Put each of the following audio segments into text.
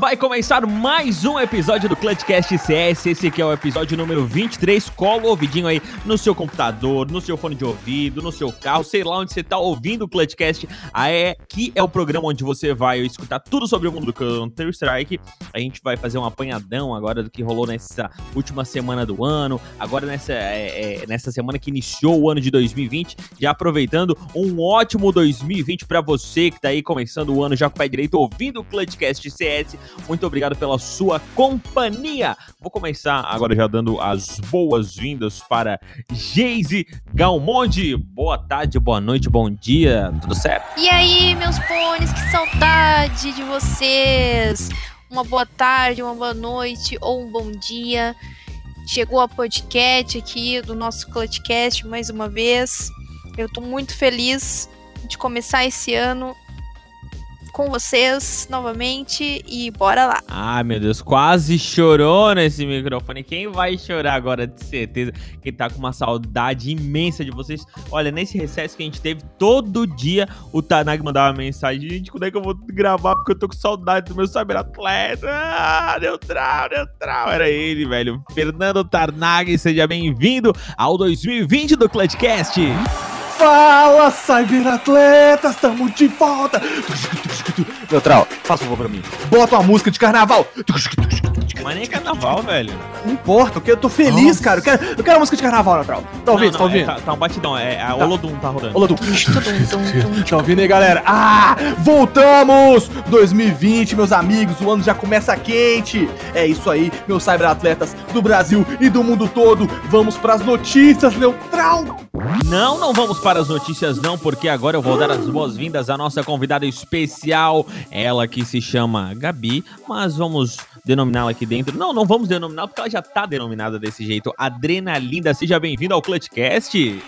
Vai começar mais um episódio do Clutchcast CS. Esse aqui é o episódio número 23. Cola o ouvidinho aí no seu computador, no seu fone de ouvido, no seu carro, sei lá onde você tá ouvindo o Clutchcast. Aqui é o programa onde você vai escutar tudo sobre o mundo do Counter-Strike. A gente vai fazer um apanhadão agora do que rolou nessa última semana do ano, agora nessa, é, é, nessa semana que iniciou o ano de 2020, já aproveitando um ótimo 2020 para você que tá aí começando o ano já com o pé direito ouvindo o Clutchcast CS. Muito obrigado pela sua companhia. Vou começar agora já dando as boas-vindas para Geise Galmonde. Boa tarde, boa noite, bom dia, tudo certo? E aí, meus pôneis, que saudade de vocês! Uma boa tarde, uma boa noite ou um bom dia. Chegou a podcast aqui do nosso Clutchcast mais uma vez. Eu tô muito feliz de começar esse ano com vocês novamente e bora lá. Ah, meu Deus, quase chorou nesse microfone. Quem vai chorar agora, de certeza, que tá com uma saudade imensa de vocês. Olha, nesse recesso que a gente teve, todo dia o Tanag mandava uma mensagem: gente, quando é que eu vou gravar? Porque eu tô com saudade do meu cyberatleta. Ah, neutral, neutral. Era ele, velho. Fernando Tarnag, seja bem-vindo ao 2020 do Clutchcast. Fala, cyberatletas, tamo de volta! Neutral, faz um favor pra mim. Bota uma música de carnaval! Mas nem carnaval, velho. Não importa, eu tô feliz, Nossa. cara. Eu quero, eu quero uma música de carnaval, Neutral. Tá ouvindo? Não, tá não, é, ouvindo? tá, tá um batidão, é a Tá. Olodum tá rodando. Tudum, Tá ouvindo aí, galera? Ah, voltamos! 2020, meus amigos, o ano já começa quente. É isso aí, meus cyberatletas do Brasil e do mundo todo. Vamos pras notícias, Neutral! Não, não vamos para as notícias não, porque agora eu vou dar as boas-vindas à nossa convidada especial, ela que se chama Gabi, mas vamos denominá-la aqui dentro. Não, não vamos denominá-la porque ela já tá denominada desse jeito. Adrenalinda, seja bem-vinda ao Clutchcast.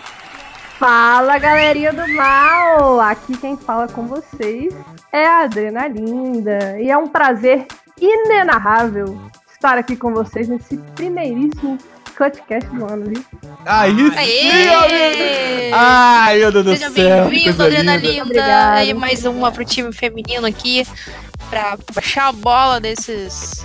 Fala galerinha do mal! Aqui quem fala com vocês é a Adrenalinda e é um prazer inenarrável estar aqui com vocês nesse primeiríssimo Cutcast do ano, viu? Aí sim, amigo! Aê! Ai, meu Deus do Seja céu! que bem-vindo, coisa linda. Obrigada. E mais uma pro time feminino aqui pra baixar a bola desses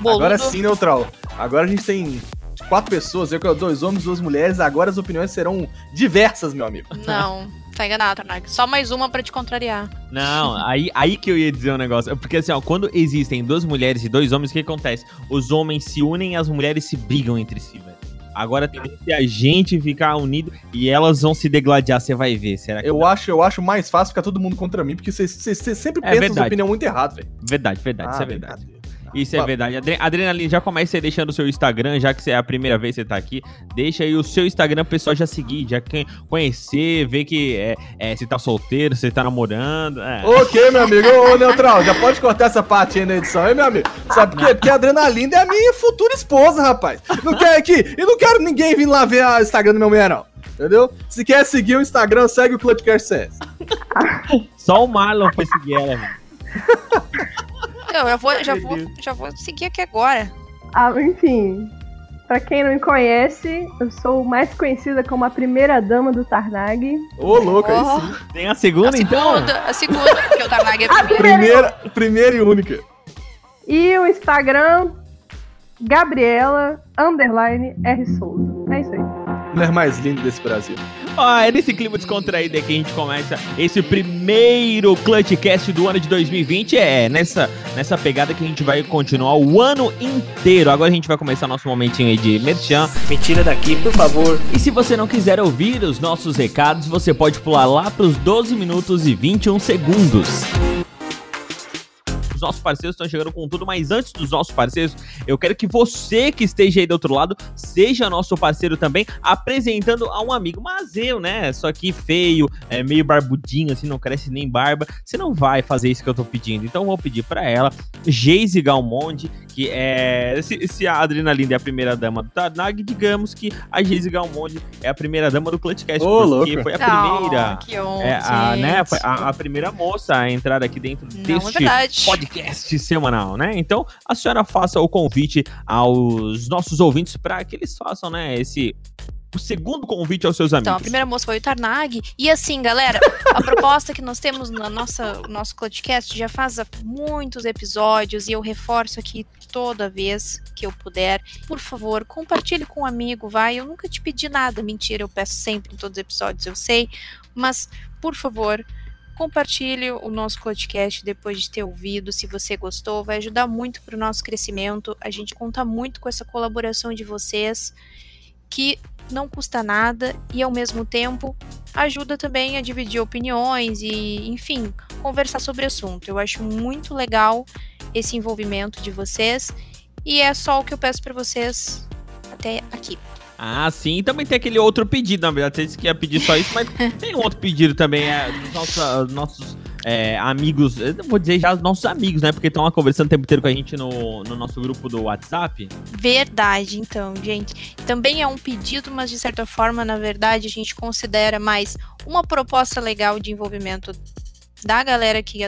boludo. Agora sim, neutral. Agora a gente tem quatro pessoas, eu dois homens, duas mulheres. Agora as opiniões serão diversas, meu amigo. Não, tá enganado, Tarnag. Só mais uma pra te contrariar. Não, aí, aí que eu ia dizer um negócio. Porque assim, ó, quando existem duas mulheres e dois homens, o que acontece? Os homens se unem e as mulheres se brigam entre si, velho. Agora tem que a gente ficar unido e elas vão se degladiar, você vai ver. Será que Eu acho, eu acho mais fácil ficar todo mundo contra mim, porque você sempre É pensa verdade. as opiniões muito erradas, velho. Verdade, verdade, isso é verdade. brincadeira. Isso é verdade. Adre Adrenalina, já começa aí deixando o seu Instagram, já que é a primeira vez que você tá aqui. Deixa aí o seu Instagram pro pessoal já seguir, já conhecer, ver que é, é, se tá solteiro, se tá namorando. É. Ok, meu amigo. Ô, ô, Neutral, já pode cortar essa parte aí na edição, hein, meu amigo? Sabe por quê? Porque a Adrenalina é a minha futura esposa, rapaz. Não quer aqui? E não quero ninguém vir lá ver o Instagram do meu mulher, não. Entendeu? Se quer seguir o Instagram, segue o Clutchcast CS. Só o Marlon foi seguir ela, velho. Eu já vou, já vou, já vou seguir aqui agora. Ah, enfim, pra quem não me conhece, eu sou mais conhecida como a primeira dama do Tarnag. Ô, louco, aí Oh. sim. Tem a segunda, a então? segunda, a segunda, porque o Tarnag é A primeiro. Primeira, primeira e única. E o Instagram, Gabriela, underline, R. Souza. É isso aí. Mulher mais linda desse Brasil. Ó, é nesse clima descontraído aí que a gente começa esse primeiro Clutchcast do ano de 2020. É nessa, nessa pegada que a gente vai continuar o ano inteiro. Agora a gente vai começar nosso momentinho aí de merchan. Me tira daqui, por favor. E se você não quiser ouvir os nossos recados, você pode pular lá para os 12 minutos e 21 segundos. Os nossos parceiros estão chegando com tudo, mas antes dos nossos parceiros, eu quero que você que esteja aí do outro lado seja nosso parceiro também, apresentando a um amigo. Mas eu, né, só que feio, é meio barbudinho, assim, não cresce nem barba. Você não vai fazer isso que eu tô pedindo. Então eu vou pedir para ela, Geise Galmonde, que é. Se, se a Adrenalina é a primeira dama do Tarnag, digamos que a Geise Galmonde é a primeira dama do Clutchcast. Ô, porque louco. foi a primeira. Oh, que honra, É, a, né, a, a primeira moça a entrar aqui dentro Não, é deste verdade. podcast podcast semanal, né? Então, a senhora faça o convite aos nossos ouvintes para que eles façam, né, esse o segundo convite aos seus amigos. Então, a primeira moça foi o Tarnag. E assim, galera, a proposta que nós temos na nossa nosso podcast já faz muitos episódios e eu reforço aqui toda vez que eu puder. Por favor, compartilhe com um amigo, vai. Eu nunca te pedi nada, mentira, eu peço sempre em todos os episódios, eu sei. Mas, por favor, compartilhe o nosso podcast depois de ter ouvido, se você gostou, vai ajudar muito para o nosso crescimento. A gente conta muito com essa colaboração de vocês, que não custa nada e ao mesmo tempo ajuda também a dividir opiniões e, enfim, conversar sobre o assunto. Eu acho muito legal esse envolvimento de vocês e é só o que eu peço para vocês até aqui. Ah, sim. E também tem aquele outro pedido, na verdade. Vocês queriam pedir só isso, mas tem um outro pedido também. É, dos nossos, nossos é, amigos, eu não vou dizer já os nossos amigos, né? Porque estão lá conversando o tempo inteiro com a gente no, no nosso grupo do WhatsApp. Verdade, então, gente. Também é um pedido, mas de certa forma, na verdade, a gente considera mais uma proposta legal de envolvimento da galera que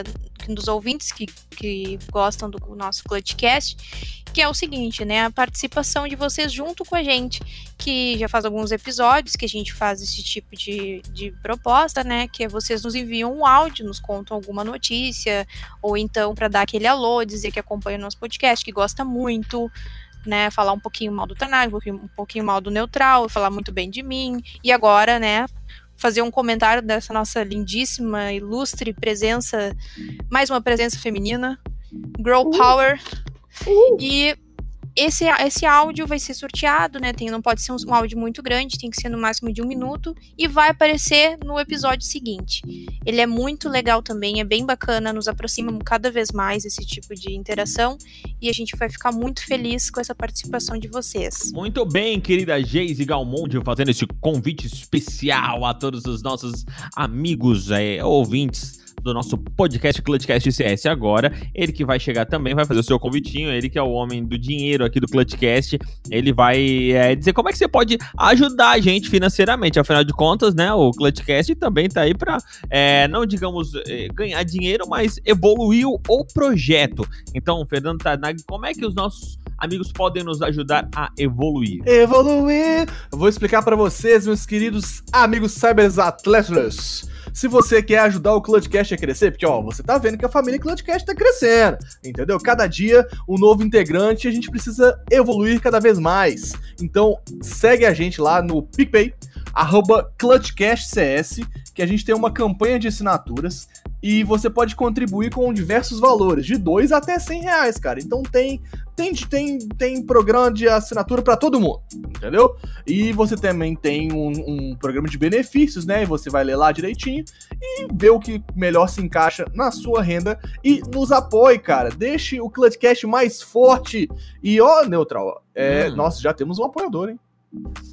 dos ouvintes que, que gostam do nosso Clutchcast, que é o seguinte, né? A participação de vocês junto com a gente, que já faz alguns episódios que a gente faz esse tipo de, de proposta, né? Que é vocês nos enviam um áudio, nos contam alguma notícia, ou então para dar aquele alô, dizer que acompanha o nosso podcast, que gosta muito, né, falar um pouquinho mal do Tanag, um pouquinho mal do Neutral, falar muito bem de mim. E agora, né, fazer um comentário dessa nossa lindíssima, ilustre presença, mais uma presença feminina, Girl Power. Uh. E esse, esse áudio vai ser sorteado, né? Tem, não pode ser um, um, áudio muito grande, tem que ser no máximo de um minuto. E vai aparecer no episódio seguinte. Ele é muito legal também, é bem bacana, nos aproxima cada vez mais esse tipo de interação. E a gente vai ficar muito feliz com essa participação de vocês. Muito bem, querida Geise Galmonde, fazendo esse convite especial a todos os nossos amigos é, ouvintes do nosso podcast Clutchcast CS agora. Ele que vai chegar também, vai fazer o seu convitinho. Ele que é o homem do dinheiro aqui do Clutchcast. Ele vai é, dizer como é que você pode ajudar a gente financeiramente. Afinal de contas, né? O Clutchcast também tá aí para é, não digamos é, ganhar dinheiro, mas evoluir o projeto. Então, Fernando Tarnag, como é que os nossos amigos podem nos ajudar a evoluir? Evoluir! Vou explicar para vocês, meus queridos amigos cyberatletas se você quer ajudar o Clutchcast a crescer, porque ó, você tá vendo que a família Clutchcast tá crescendo, entendeu? Cada dia um novo integrante, a gente precisa evoluir cada vez mais. Então, segue a gente lá no PicPay, arroba ClutchCastCS, que a gente tem uma campanha de assinaturas e você pode contribuir com diversos valores, de 2 até 100 reais, cara. Então tem tem, tem, tem programa de assinatura para todo mundo, entendeu? E você também tem um, um, programa de benefícios, né? E você vai ler lá direitinho e ver o que melhor se encaixa na sua renda e nos apoie, cara. Deixe o Clutchcast mais forte. E ó, Neutral, é, hum. nós já temos um apoiador, hein?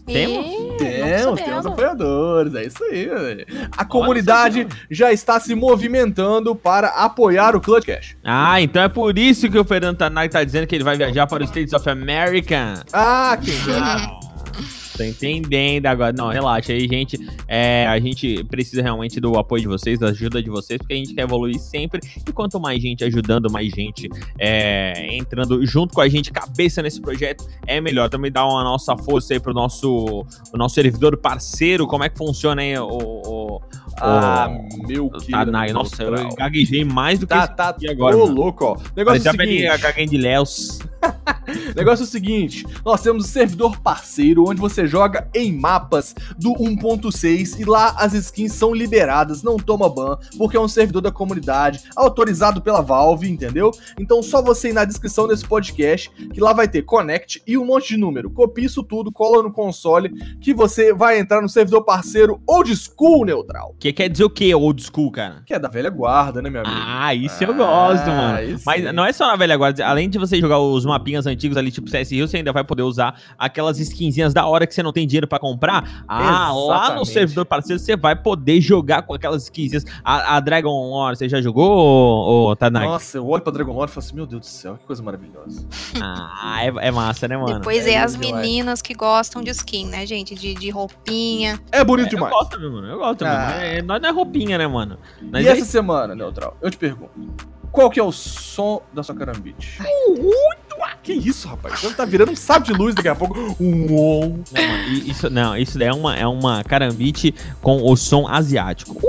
Temos? Temos, temos apoiadores, é isso aí, velho. A comunidade já está se movimentando para apoiar o Clutch Cash. Ah, então é por isso que o Fernando Tanai tá dizendo que ele vai viajar para os States of America. Ah, quem entendendo agora. Não, relaxa aí, gente. É, a gente precisa realmente do apoio de vocês, da ajuda de vocês, porque a gente quer evoluir sempre. E quanto mais gente ajudando, mais gente é, entrando junto com a gente, cabeça nesse projeto, é melhor. Também dá uma nossa força aí pro nosso, o nosso servidor parceiro. Como é que funciona aí o, o ah, meu que. Tá, nossa, eu gaguejei mais do que tá, tá, agora. Ô, louco, ó. Negócio é o seguinte. A de Léus. Negócio é o seguinte: nós temos um servidor parceiro onde você joga em mapas do 1.6 e lá as skins são liberadas, não toma ban, porque é um servidor da comunidade, autorizado pela Valve, entendeu? Então só você ir na descrição desse podcast, que lá vai ter connect e um monte de número. Copia isso tudo, cola no console, que você vai entrar no servidor parceiro old school neutral. Que quer dizer o que, old school, cara? Que é da velha guarda, né, meu amigo? Ah, isso ah, eu gosto, mano. Mas não é só na velha guarda, além de você jogar os mapinhas antigos ali, tipo CS Rio, você ainda vai poder usar aquelas skinzinhas da hora que você não tem dinheiro para comprar. Ah, Exatamente. lá no servidor parceiro você vai poder jogar com aquelas skinzinhas. A, a Dragon Lore, você já jogou, ô, Tanaka? Nossa, eu olho pra Dragon Lore e falo assim, meu Deus do céu, que coisa maravilhosa. ah, é, é, massa, né, mano? Depois é, é as meninas que gostam de skin, né, gente? De, de roupinha. É bonito é, demais. Eu gosto, meu mano, eu gosto. Ah. Mano. É, nós não é roupinha, né, mano? Nós e é... essa semana, Neutral, eu te pergunto. qual que é o som da sua carambite? Que isso, rapaz? Você tá virando um sábio de luz daqui a pouco. Uou. Não, isso, não, isso daí é uma, é uma carambite com o som asiático.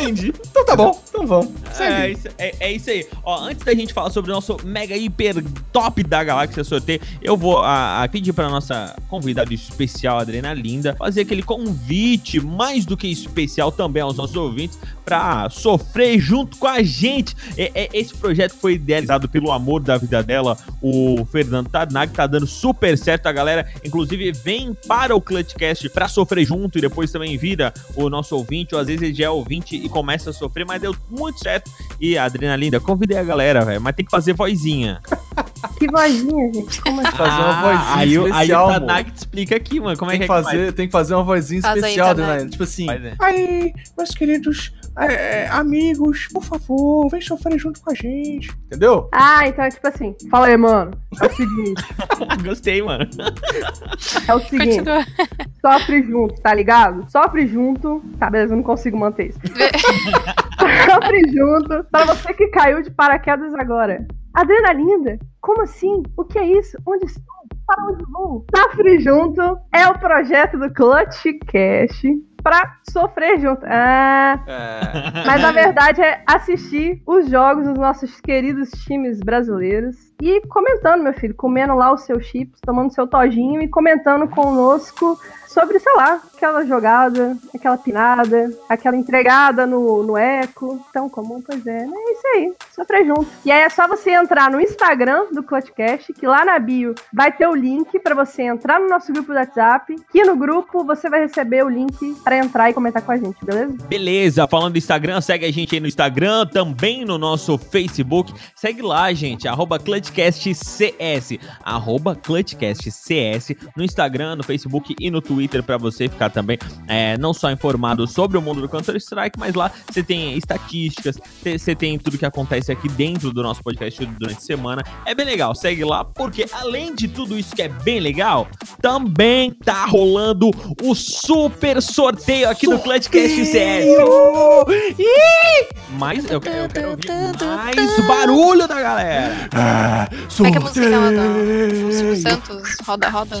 Entendi. Então tá bom. Então vamos. É isso, é, é isso aí. Ó, antes da gente falar sobre o nosso mega hiper top da galáxia sorteio, eu vou a, a pedir pra nossa convidada especial, Adriana Linda, fazer aquele convite mais do que especial também aos nossos ouvintes pra sofrer junto com a gente. É- é- esse projeto foi idealizado pelo amor da vida dela, o Fernando Tarnag, tá dando super certo. A galera, inclusive, vem para o Clutchcast pra sofrer junto e depois também vira o nosso ouvinte, ou às vezes ele já é ouvinte e começa a sofrer, mas deu muito certo. E a Adriana Linda, convidei a galera, velho, mas tem que fazer vozinha. Que vozinha, gente. Como assim? Fazer uma vozinha Ah, aí, o- especial, Aí o. Tanag te explica aqui, mano, como é Tem que que, é que fazer, tem que fazer uma vozinha Faz aí, especial. Adriana. Tipo assim. né? Aí, meus queridos é, amigos, por favor, vem sofrer junto com a gente. Entendeu? Ah, então é tipo assim. Fala aí, mano. É o seguinte. Gostei, mano. É o seguinte. Continua. Sofre junto, tá ligado? Sofre junto. Tá, beleza, eu não consigo manter isso. Sofre junto. Pra você que caiu de paraquedas agora. Adriana Linda? Como assim? O que é isso? Onde estou? Para onde vou? Sofre junto é o projeto do Clutch Cash pra sofrer junto. Ah, É. mas na verdade é assistir os jogos dos nossos queridos times brasileiros e comentando, meu filho, comendo lá os seus chips, tomando seu tojinho e comentando conosco sobre, sei lá, aquela jogada, aquela pinada, aquela entregada no, no eco. Tão comum, pois é, né? É isso aí, sofrer junto. E aí é só você entrar no Instagram do Clutchcast, que lá na bio vai ter o link pra você entrar no nosso grupo do WhatsApp, que no grupo você vai receber o link pra entrar e comentar com a gente, beleza? Beleza, falando do Instagram, segue a gente aí no Instagram, também no nosso Facebook. Segue lá, gente, arroba ClutchCastCS, arroba ClutchCastCS, no Instagram, no Facebook e no Twitter pra você ficar também é, não só informado sobre o mundo do Counter-Strike, mas lá você tem estatísticas, você tem tudo que acontece aqui dentro do nosso podcast durante a semana. É bem legal, segue lá, porque além de tudo isso que é bem legal, também tá rolando o super sorteio aqui do Clutchcast CS. Mas eu eu quero ouvir mais barulho da galera. Ah, Como é que é a música da do Silvio Santos? Roda, roda.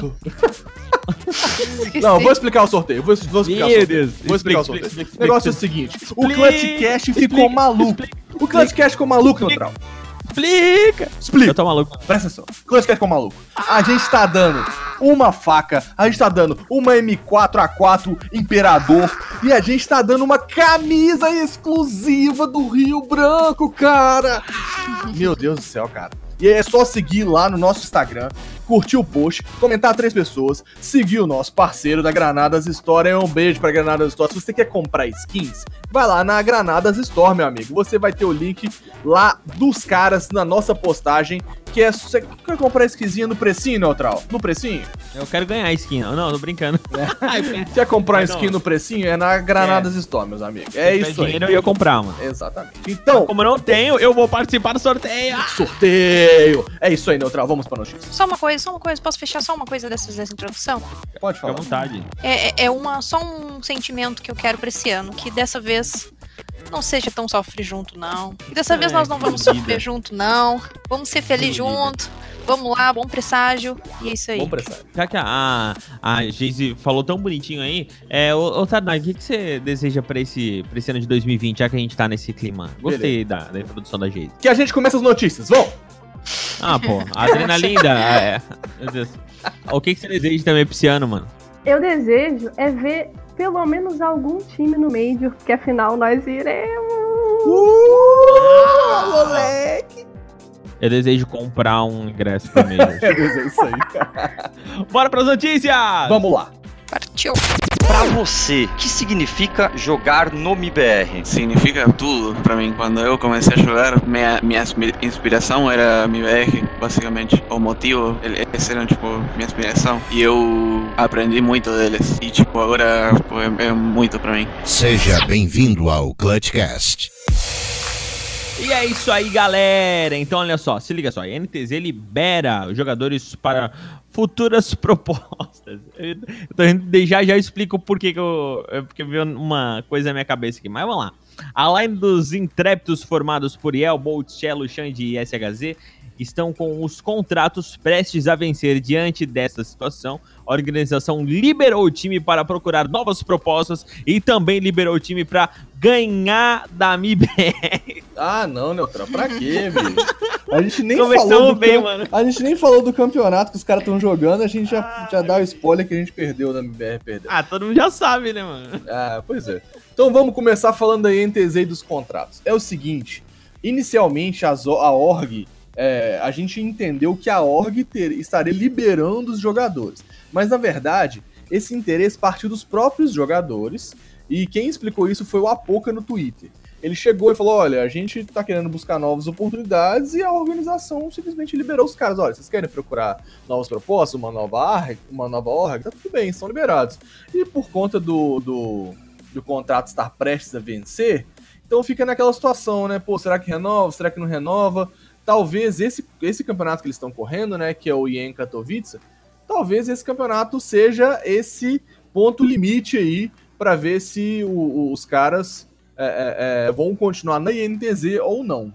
Não, vou explicar o sorteio. Vou, vou explicar o sorteio. Vou explicar Explica, o sorteio. explica, explica, o negócio é o seguinte: o Explica, Clutchcast ficou explica, maluco. O Clutchcast ficou maluco, neutral. Explica! Explica. Eu tô maluco. Presta atenção. Clutchcast ficou maluco. A gente tá dando uma faca, a gente tá dando uma M4A4 Imperador e a gente tá dando uma camisa exclusiva do Rio Branco, cara. Meu Deus do céu, cara. E é só seguir lá no nosso Instagram, curtir o post, comentar três pessoas, seguir o nosso parceiro da Granadas Store. É um beijo pra Granadas Store. Se você quer comprar skins, vai lá na Granadas Store, meu amigo. Você vai ter o link lá dos caras na nossa postagem. Que é. Você quer comprar skinzinha no precinho, Neutral? No precinho? Eu quero ganhar a skin. Não, não, tô brincando. Quer comprar Mas não. skin no precinho? É na Granadas Store, meus amigos. É isso aí. dinheiro eu ia comprar, mano. Exatamente. Então, Como eu não tenho, eu vou participar do sorteio. sorteio. É isso aí, Neutral. Vamos pra notícia. Só uma coisa, só uma coisa. Posso fechar só uma coisa dessas, dessa introdução? Pode Fica à falar. vontade. É, é- é uma, só um sentimento que eu quero pra esse ano. Que dessa vez não seja tão sofre junto, não. E dessa vez É, nós não vamos iludida. sofrer junto, não. Vamos ser felizes junto. Vamos lá, bom presságio. E é isso aí. Vamos prestar. Já que a, a, a Geise falou tão bonitinho aí, é, ô, ô Tadai, o que, que você deseja pra esse, pra esse ano de 2020, já que a gente tá nesse clima? Gostei da, da introdução da Geise. Que a gente começa as notícias. Vamos! Ah, pô, a Adrenalinda, é, meu Deus. O que, que você deseja também pra esse ano, mano? Eu desejo é ver pelo menos algum time no Major, porque afinal nós iremos. Uh, moleque! Eu desejo comprar um ingresso pra mim. É isso aí. Bora pras notícias! Vamos lá. Partiu. Pra você, o que significa jogar no MIBR? Significa tudo pra mim. Quando eu comecei a jogar, minha, minha inspi- inspiração era MBR, basicamente. O motivo, ele- esse era, tipo, minha inspiração. E eu aprendi muito deles. E, tipo, agora é, é muito pra mim. Seja bem-vindo ao Clutchcast. E é isso aí, galera. Então, olha só, se liga só. A NTZ libera os jogadores para futuras propostas. Eu tô indo- já já explico por que que eu, é porque veio uma coisa na minha cabeça aqui. Mas vamos lá. A line dos intrépidos formados por Yel, Bolt, Cello, Xande e SHZ estão com os contratos prestes a vencer. Diante dessa situação, a organização liberou o time para procurar novas propostas e também liberou o time para ganhar da MIBR. Ah, não, Neutral, pra quê, bicho? A gente nem Começamos falou do bem, mano. A gente nem falou do campeonato que os caras estão jogando, a gente já, já dá o spoiler que a gente perdeu na MBR, perdeu. Ah, todo mundo já sabe, né, mano? Ah, pois é. Então vamos começar falando da INTZ e dos contratos. É o seguinte, inicialmente o- a org, é, a gente entendeu que a org ter- estaria liberando os jogadores. Mas na verdade, esse interesse partiu dos próprios jogadores e quem explicou isso foi o Apoca no Twitter. Ele chegou e falou: Olha, a gente tá querendo buscar novas oportunidades e a organização simplesmente liberou os caras. Olha, vocês querem procurar novas propostas, uma nova org, uma nova org? Tá tudo bem, são liberados. E por conta do, do, do contrato estar prestes a vencer, então fica naquela situação, né? Pô, será que renova? Será que não renova? Talvez esse, esse campeonato que eles estão correndo, né? Que é o IEM Katowice, talvez esse campeonato seja esse ponto limite aí para ver se o- o- os caras é, é, é, vão continuar na INTZ ou não.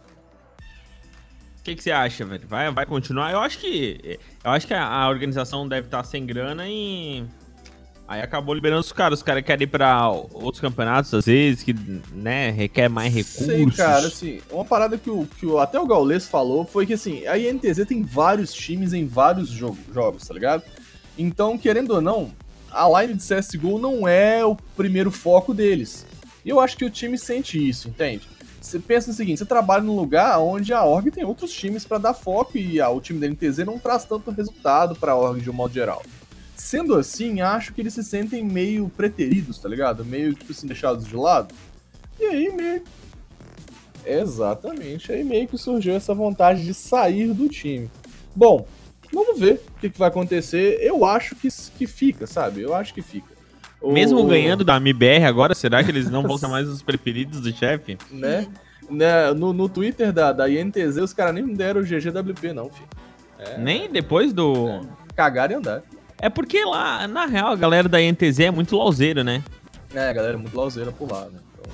O que, que você acha, velho? Vai, vai continuar? Eu acho que. Eu acho que a, a organização deve estar sem grana e. Aí acabou liberando os caras. Os caras querem ir pra outros campeonatos, às vezes, que, né, requer mais recursos. Sei, cara, assim, uma parada que, o, que o, até o Gaules falou foi que, assim, a INTZ tem vários times em vários jogo, jogos, tá ligado? Então, querendo ou não, a line de CSGO não é o primeiro foco deles. E eu acho que o time sente isso, entende? Você pensa no seguinte, você trabalha num lugar onde a org tem outros times pra dar foco e ah, o time da NTZ não traz tanto resultado pra org de um modo geral. Sendo assim, acho que eles se sentem meio preteridos, tá ligado? Meio, tipo assim, deixados de lado. E aí, meio Exatamente. Aí meio que surgiu essa vontade de sair do time. Bom, vamos ver o que, que vai acontecer. Eu acho que, que fica, sabe? Eu acho que fica. O- Mesmo ganhando da MBR agora, será que eles não vão ser mais os preferidos do chefe? Né? Né, No, no Twitter da, da INTZ, os caras nem deram o GGWP, não, filho. É, Nem depois do. Cagaram e andaram. É porque lá, na real, a galera da NTZ é muito lauzeira, né? É, a galera é muito lauzeira por lá, né? Então,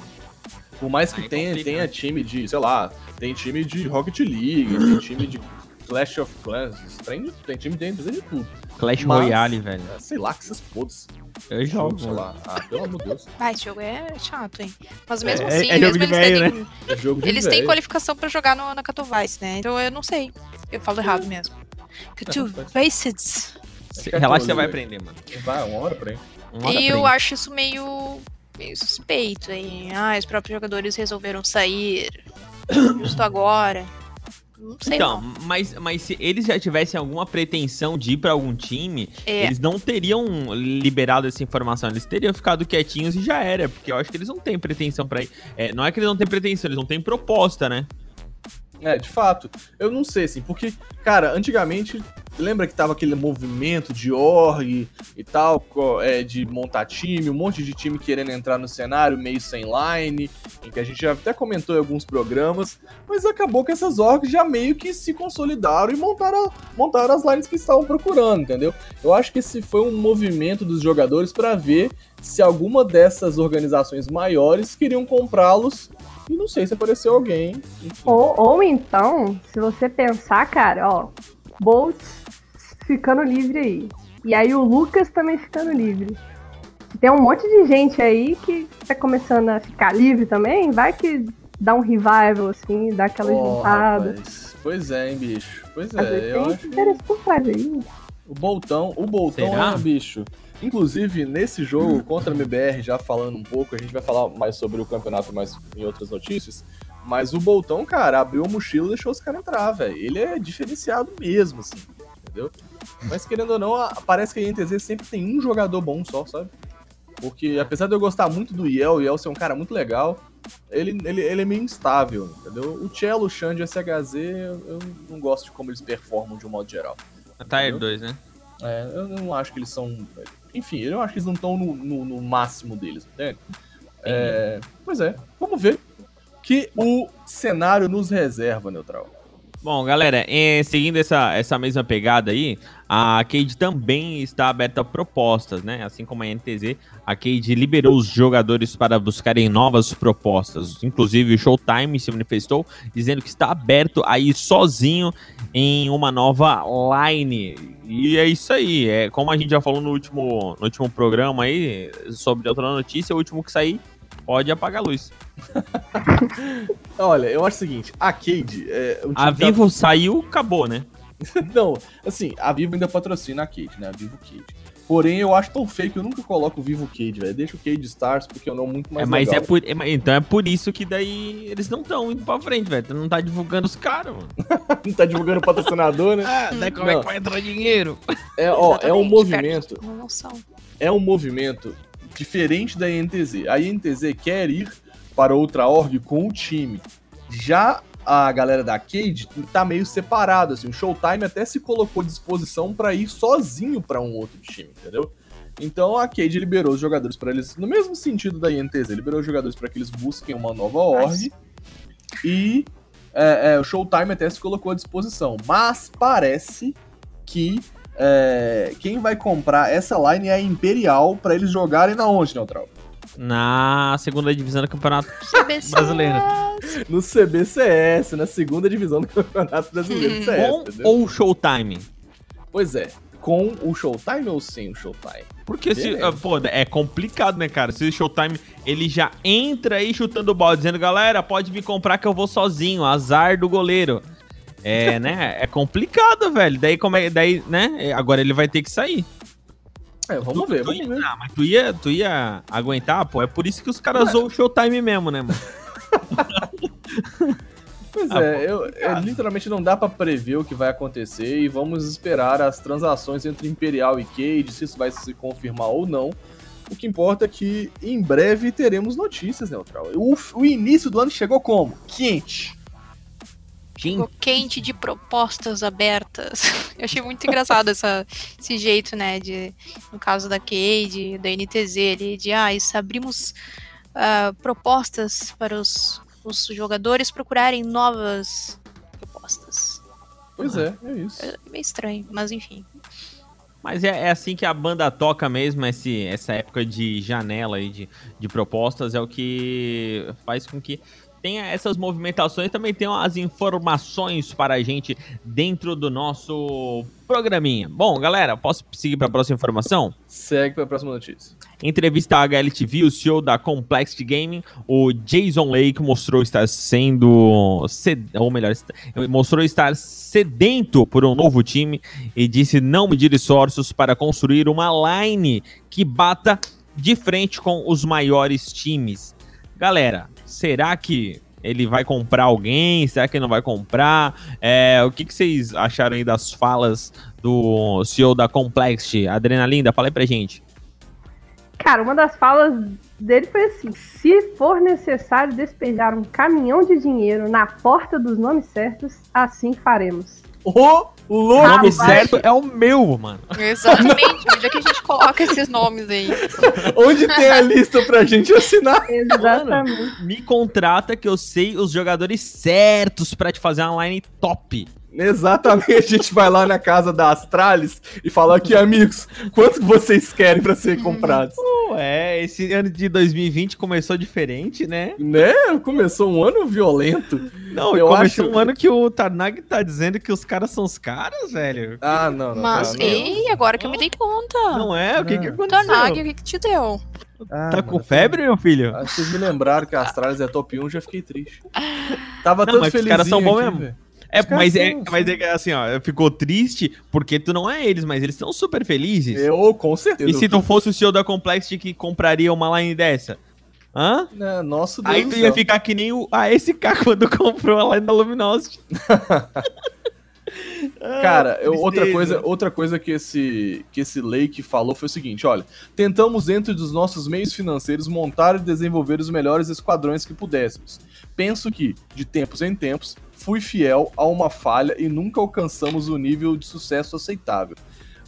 por mais que Aí tenha, complica. tenha time de, sei lá, tem time de Rocket League, tem time de Clash of Clans, tem, tem time de NTZ de tudo. Clash Mas- Royale, velho. É, sei lá, que essas foda-se. Eu jogo. sei lá. Ah, pelo amor de Deus. Ah, esse jogo é chato, hein? Mas mesmo É- assim, é jogo mesmo de eles velho, terem, É jogo de eles têm qualificação pra jogar no, na Katowice, né? Então eu não sei. Eu falo errado mesmo. Katowice. Cê- Relaxa, você vai aprender, mano. Vai, uma hora pra aí. E eu acho isso meio, meio suspeito. Hein? Ah, os próprios jogadores resolveram sair justo agora. Não sei Então, não. mas, mas se eles já tivessem alguma pretensão de ir pra algum time, É. eles não teriam liberado essa informação. Eles teriam ficado quietinhos e já era. Porque eu acho que eles não têm pretensão pra ir. É, não é que eles não têm pretensão, eles não têm proposta, né? É, de fato. Eu não sei, assim, porque, cara, antigamente, lembra que tava aquele movimento de org e tal, é, de montar time, um monte de time querendo entrar no cenário meio sem line, em que a gente já até comentou em alguns programas, mas acabou que essas orgs já meio que se consolidaram e montaram, montaram as lines que estavam procurando, entendeu? Eu acho que esse foi um movimento dos jogadores para ver se alguma dessas organizações maiores queriam comprá-los. E não sei se apareceu alguém. Ou, ou então, se você pensar, cara, ó, Bolt ficando livre aí. E aí o Lucas também ficando livre. Tem um monte de gente aí que tá começando a ficar livre também. Vai que dá um revival, assim, dá aquela Ó, juntada. rapaz. Pois é, hein, bicho. Pois Às é, eu acho que o Boltão, o Boltão Será? é, bicho. Inclusive, nesse jogo contra a MBR, já falando um pouco, a gente vai falar mais sobre o campeonato mais em outras notícias. Mas o Boltão, cara, abriu a mochila e deixou os caras entrar, velho. Ele é diferenciado mesmo, assim, entendeu? Mas querendo ou não, a- parece que a INTZ sempre tem um jogador bom só, sabe? Porque apesar de eu gostar muito do Yel, o Yel ser um cara muito legal, ele, ele, ele é meio instável, entendeu? O Cello, o Xande o SHZ, eu, não gosto de como eles performam de um modo geral. Tier Entendeu? 2, né? É, eu não acho que eles são. Enfim, eu acho que eles não estão no, no- no máximo deles, entende? É, pois é, vamos ver o que o cenário nos reserva, Neutral. Bom, galera, eh, seguindo essa, essa mesma pegada aí, a Cade também está aberta a propostas, né? Assim como a NTZ, a Cade liberou os jogadores para buscarem novas propostas. Inclusive, o Showtime se manifestou dizendo que está aberto a ir sozinho em uma nova line. E é isso aí. É, como a gente já falou no último, no último programa aí, sobre outra notícia, o último que sair pode apagar a luz. Olha, eu acho o seguinte, a Cade é um A Vivo saiu, acabou, né? Não, assim, a Vivo ainda patrocina a Cade, né? A Vivo Cade. Porém, eu acho tão feio que eu nunca coloco o Vivo Cade, velho. Deixa o Cade Stars, porque é um nome muito mais É, mas legal. é por, é, mas- então é por isso que daí eles não estão indo pra frente, velho. Tu não tá divulgando os caras, mano. Não tá divulgando o patrocinador, né? Ah, daí como é que vai entrar dinheiro? É, ó, é um Exatamente, movimento, é um movimento diferente da INTZ. A INTZ quer ir para outra org com o time. Já a galera da Cade tá meio separado, assim, o Showtime até se colocou à disposição para ir sozinho para um outro time, entendeu? Então a Cade liberou os jogadores para eles, no mesmo sentido da INTZ, liberou os jogadores para que eles busquem uma nova org e é, é, o Showtime até se colocou à disposição. Mas parece que é, quem vai comprar essa line é a Imperial para eles jogarem na onde, Neutral? Na segunda divisão do campeonato CBC. brasileiro. No CBCS, na segunda divisão do Campeonato Brasileiro de CS, Com entendeu? ou Showtime? Pois é, com o Showtime ou sem o Showtime? Porque se, Beleza. ah, pô, é complicado, né, cara? Se o Showtime ele já entra aí chutando o balde, dizendo, galera, pode me comprar que eu vou sozinho, azar do goleiro. É, né? É complicado, velho. Daí como é, daí, né? Agora ele vai ter que sair. É, vamos ver, Tu vamos ia- ver. Ah, mas tu ia, tu ia aguentar, pô. É por isso que os caras usam o Showtime mesmo, né, mano? Pois Ah, é, eu, é, literalmente não dá pra prever o que vai acontecer e vamos esperar as transações entre Imperial e Cade, se isso vai se confirmar ou não. O que importa é que em breve teremos notícias, Neutral. O, o início do ano chegou como? Quente. Ficou quente de propostas abertas. Eu achei muito engraçado essa, esse jeito, né? De, no caso da Cade, da NTZ ali, de ah, isso, abrimos ah, propostas para os, os jogadores procurarem novas propostas. Pois é, é isso. É meio estranho, mas enfim. Mas é, é assim que a banda toca mesmo, esse, essa época de janela aí de, de propostas, é o que faz com que tenha essas movimentações, também tenham as informações para a gente dentro do nosso programinha. Bom, galera, posso seguir para a próxima informação? Segue pra próxima notícia. Entrevista à HLTV, o CEO da Complexity Gaming, o Jason Lake mostrou estar sendo, sed- ou melhor, mostrou estar sedento por um novo time e disse não medir esforços para construir uma line que bata de frente com os maiores times. Galera, será que ele vai comprar alguém? Será que ele não vai comprar? É, o que, que vocês acharam aí das falas do CEO da Complexity? Adrenalinda, fala aí pra gente. Cara, uma das falas dele foi assim: se for necessário despejar um caminhão de dinheiro na porta dos nomes certos, assim faremos. Ô, louco! O nome certo é o meu, mano. Exatamente. Onde é que a gente coloca esses nomes aí? Onde tem a lista pra gente assinar? Exatamente. Me contrata que eu sei os jogadores certos pra te fazer uma line top. Exatamente, a gente vai lá na casa da Astralis e fala aqui, amigos, quanto que vocês querem pra ser comprados? Ué, esse ano de 2020 começou diferente, né? Né? Começou um ano violento. Não, Eu começou acho- um ano que o Tarnag tá dizendo que os caras são os caras, velho. Ah, não, não. Mas, tá, não. ei, agora que eu me dei conta. Não é? O que que Ah. aconteceu? Tornag, o que, que te deu? Ah, Tá mano, com febre, meu filho? Ah, Vocês me lembraram que a Astralis é top 1, já fiquei triste. Tava Não, todo mas os feliz. caras são bons mesmo. É, mas, é, mas é que, assim, ó, ficou triste porque tu não é eles, mas eles estão super felizes. Eu, com certeza. E se tu fosse o CEO da Complexity que compraria uma line dessa? Hã? Né, Nosso Deus Aí tu ia ficar que nem o ASK quando comprou a line da Luminosity. Cara, eu- tristeza. outra coisa, outra coisa que esse que esse Lake falou foi o seguinte, olha, tentamos dentro dos nossos meios financeiros montar e desenvolver os melhores esquadrões que pudéssemos. Penso que, de tempos em tempos, fui fiel a uma falha e nunca alcançamos o nível de sucesso aceitável.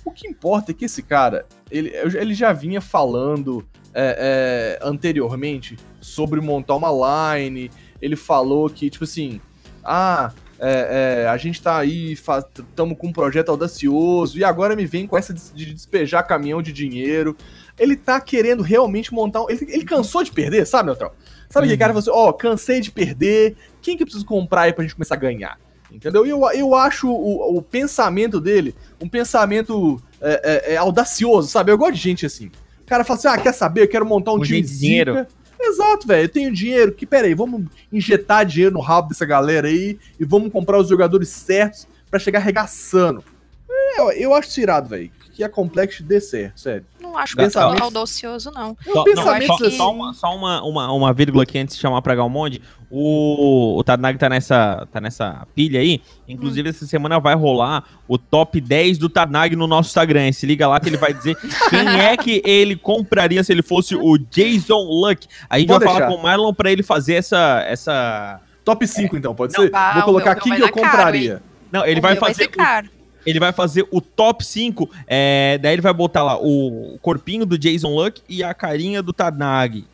O que importa é que esse cara, ele, ele já vinha falando é, é, anteriormente sobre montar uma line. Ele falou que, tipo assim, ah, é, é, a gente tá aí, estamos com um projeto audacioso, e agora me vem com essa de, de despejar caminhão de dinheiro. Ele tá querendo realmente montar. Um, ele, ele cansou de perder, sabe, Neutral? Sabe aquele cara falou assim: ó, oh, cansei de perder, quem que eu preciso comprar aí pra gente começar a ganhar? Entendeu? E eu, eu acho o, o pensamento dele um pensamento é, é, é, audacioso, sabe? Eu gosto de gente assim. O cara fala assim: ah, quer saber? Eu quero montar um, Um time de dinheiro. zica. Exato, velho. Eu tenho dinheiro. Que peraí, vamos injetar dinheiro no rabo dessa galera aí e vamos comprar os jogadores certos pra chegar arregaçando. É, eu, eu acho isso irado, velho. Que a Complex dê certo, sério. Não acho Pensamento- muito audacioso, não. É um Só, não, só, assim. só uma, só uma, uma, uma vírgula aqui antes de chamar pra Galmonde. O, o Tadnag tá nessa, tá nessa pilha aí. Inclusive, essa semana vai rolar o top 10 do Tadnag no nosso Instagram. Se liga lá que ele vai dizer quem é que ele compraria se ele fosse o Jason Luck. A gente Pode vai falar com o Marlon pra ele fazer essa. essa... Top 5, então, pode Não, ser? ah, Vou colocar meu- meu que eu vai dar caro, compraria. Não, ele O vai vai fazer. ser caro. Ele vai fazer o top 5. É, daí ele vai botar lá o corpinho do Jason Luck e a carinha do Tadnag.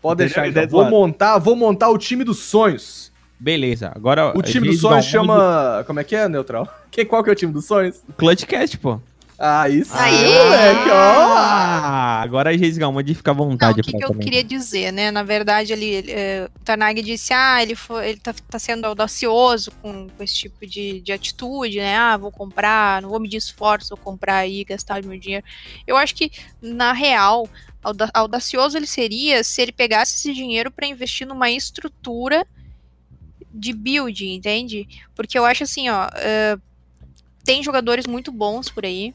Pode deixar, A então. do Vou montar, vou montar o time dos sonhos. Beleza, agora. O time dos sonhos chama. Como é que é, Neutral? Que, qual que é o time dos sonhos? Clutchcast, pô. Ah, isso Aí. moleque, ó. Ah, agora a Geis Galmonde fica à Não, vontade o que, que eu queria dizer, né? Na verdade, ele, ele, é, o Tanag disse, ah, ele, foi, ele tá, tá sendo audacioso com, com esse tipo de, de atitude, né? Ah, vou comprar, não vou medir esforço, vou comprar aí, gastar meu dinheiro. Eu acho que, na real, auda- audacioso ele seria se ele pegasse esse dinheiro para investir numa estrutura de build, entende? Porque eu acho assim, ó, é, tem jogadores muito bons por aí.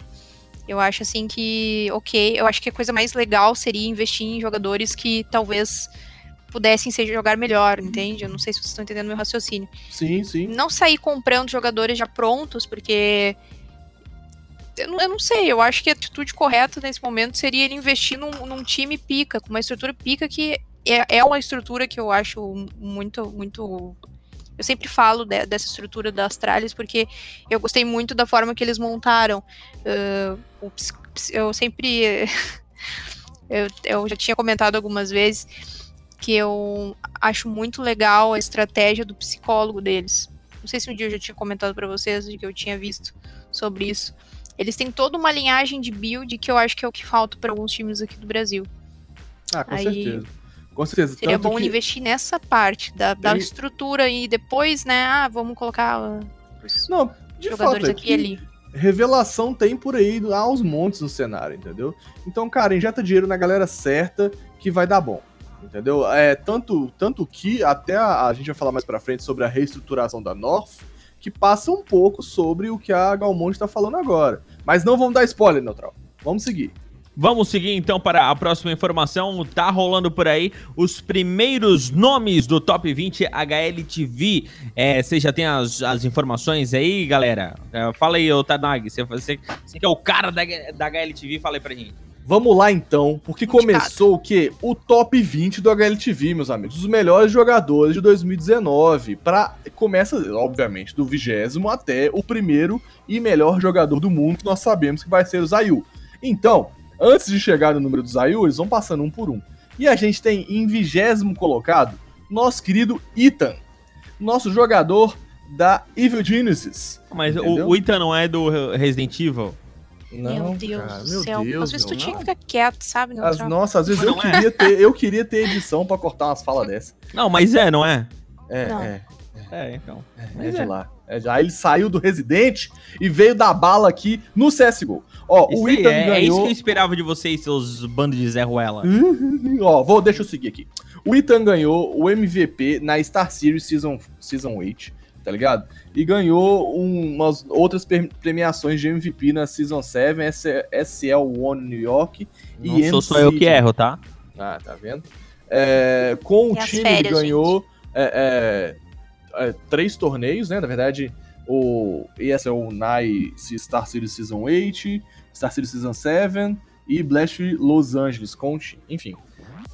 Eu acho assim que, ok, eu acho que a coisa mais legal seria investir em jogadores que talvez pudessem ser jogar melhor, entende? Eu não sei se vocês estão entendendo meu raciocínio. Sim, sim. Não sair comprando jogadores já prontos, porque. Eu não, eu não sei, eu acho que a atitude correta nesse momento seria ele investir num, num time pica, com uma estrutura pica que é, é uma estrutura que eu acho muito, muito. Eu sempre falo de- dessa estrutura das tralhas porque eu gostei muito da forma que eles montaram. Ps- eu sempre. eu, eu já tinha comentado algumas vezes que eu acho muito legal a estratégia do psicólogo deles. Não sei se um dia eu já tinha comentado pra vocês de que eu tinha visto sobre isso. Eles têm toda uma linhagem de build que eu acho que é o que falta para alguns times aqui do Brasil. Ah, com Aí- certeza. Com certeza. Seria Tanto bom que- investir nessa parte da, da estrutura e depois, né? Ah, vamos colocar ah, os Não, de jogadores fato, aqui e aqui, ali. revelação tem por aí aos montes no cenário, entendeu? Então, cara, injeta dinheiro na galera certa que vai dar bom. Entendeu? É, tanto, tanto que até a, a gente vai falar mais pra frente sobre a reestruturação da North, que passa um pouco sobre o que a Galmonte tá falando agora. Mas não vamos dar spoiler, Neutral. Vamos seguir. Vamos seguir então para a próxima informação. Tá rolando por aí os primeiros nomes do Top 20 HLTV. É, você já tem as, as informações aí, galera? É, fala aí, ô Tanag. Você, você, você que é o cara da, da HLTV, fala aí pra gente. Vamos lá então, porque começou o quê? O top 20 do HLTV, meus amigos. Os melhores jogadores de 2019. Pra, começa, obviamente, do vigésimo até o primeiro e melhor jogador do mundo, que nós sabemos que vai ser o Zayu. Então, antes de chegar no número do Zayu, eles vão passando um por um. E a gente tem em vigésimo colocado nosso querido Ethan, nosso jogador da Evil Genesis. Mas o, Entendeu? o Ita não é do Resident Evil? meu Deus cara, do meu céu. Deus, Às vezes tu tinha não. que ficar quieto, sabe? As, nossa, às vezes eu Não é? queria, ter, eu queria ter edição pra cortar umas falas dessas. Não, mas é, não é? É, Não. é, É, então. é, Mas de é. lá. É de lá. Ele saiu do Resident e veio dar bala aqui no CSGO. Ó, Isso o Ethan é, é isso ganhou. que eu esperava de vocês, seus bandos de Zé Ruela. Ó, vou, deixa eu seguir aqui. O Ethan ganhou o MVP na Star Series Season, Season 8, tá ligado? E ganhou um- umas outras premiações de MVP na Season 7, S- SL One New York Não e sou só eu que erro, tá? Ah, tá vendo? É, com o E time férias, ele ganhou é, é, é, três torneios, né? Na verdade, o ESL Nai Star Series Season 8, Star Series Season 7 e Blast Los Angeles Conte. Enfim,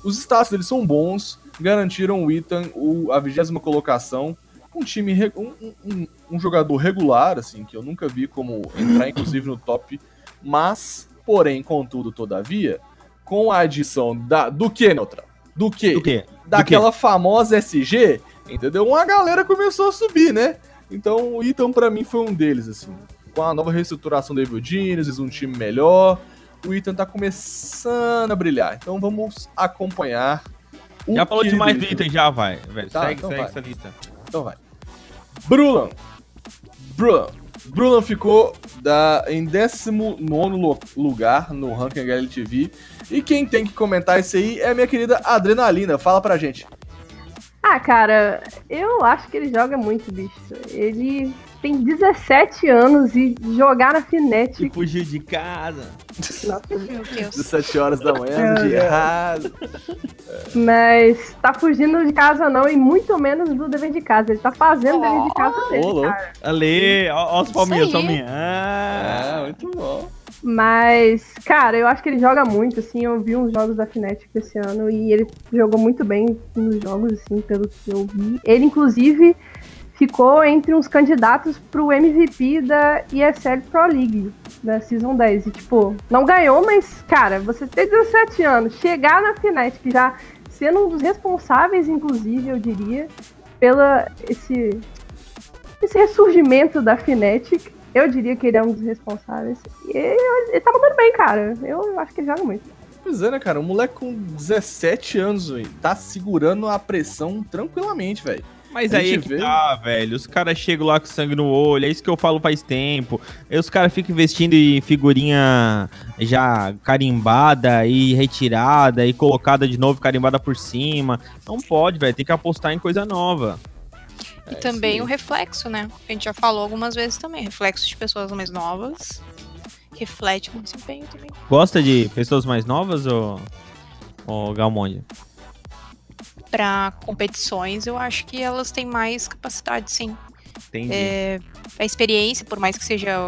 os status deles são bons, garantiram o Ethan o, a vigésima colocação. Um time, um, um- um, jogador regular, assim, que eu nunca vi como entrar, inclusive, no top. Mas, porém, contudo, todavia, com a adição da, do que, Neutral? Do que? Do quê? Daquela famosa SG, entendeu? Uma galera começou a subir, né? Então o Ethan pra mim foi um deles, assim. Com a nova reestruturação do Evil Geniuses, um time melhor, o Ethan tá começando a brilhar. Então vamos acompanhar. o Já falou demais do Ethan. já vai. Velho. Tá, segue então segue vai. essa lista. Então vai. Brulan. Brulan. Brulan ficou da, em 19 lo- lugar no ranking HLTV. E quem tem que comentar isso aí é a minha querida Adrenalina. Fala pra gente. Ah, cara, eu acho que ele joga muito, bicho. Ele tem 17 anos e jogar na E Fnatic. fugiu de casa. Meu Deus. 17 horas da manhã, no dia errado. Mas tá fugindo de casa não, e muito menos do dever de casa. Ele tá fazendo o dever de casa dele, cara. Ale, ó, ó os palminhas, palminhas. É, Ah, muito bom. Mas, cara, eu acho que ele joga muito, assim, eu vi uns jogos da Fnatic esse ano e ele jogou muito bem nos jogos, assim, pelo que eu vi. Ele, inclusive, ficou entre uns candidatos pro MVP da ESL Pro League, da Season 10. E, tipo, não ganhou, mas, cara, você ter 17 anos, chegar na Fnatic já sendo um dos responsáveis, inclusive, eu diria, pela esse, esse ressurgimento da Fnatic, eu diria que ele é um dos responsáveis. E ele, tá mandando bem, cara. Eu acho que ele joga muito. Pois é, né, cara? Um moleque com 17 anos, velho, tá segurando a pressão tranquilamente, velho. Mas aí é que vê. tá, velho. Os caras chegam lá com sangue no olho, é isso que eu falo faz tempo. Aí os caras ficam investindo em figurinha já carimbada e retirada e colocada de novo, carimbada por cima. Não pode, velho. Tem que apostar em coisa nova. E É, também o reflexo, né? A gente já falou algumas vezes também. Reflexo de pessoas mais novas. Reflete no desempenho também. Gosta de pessoas mais novas ou, ou Galmonde? Pra competições, eu acho que elas têm mais capacidade, sim. Entendi. É, a experiência, por mais que seja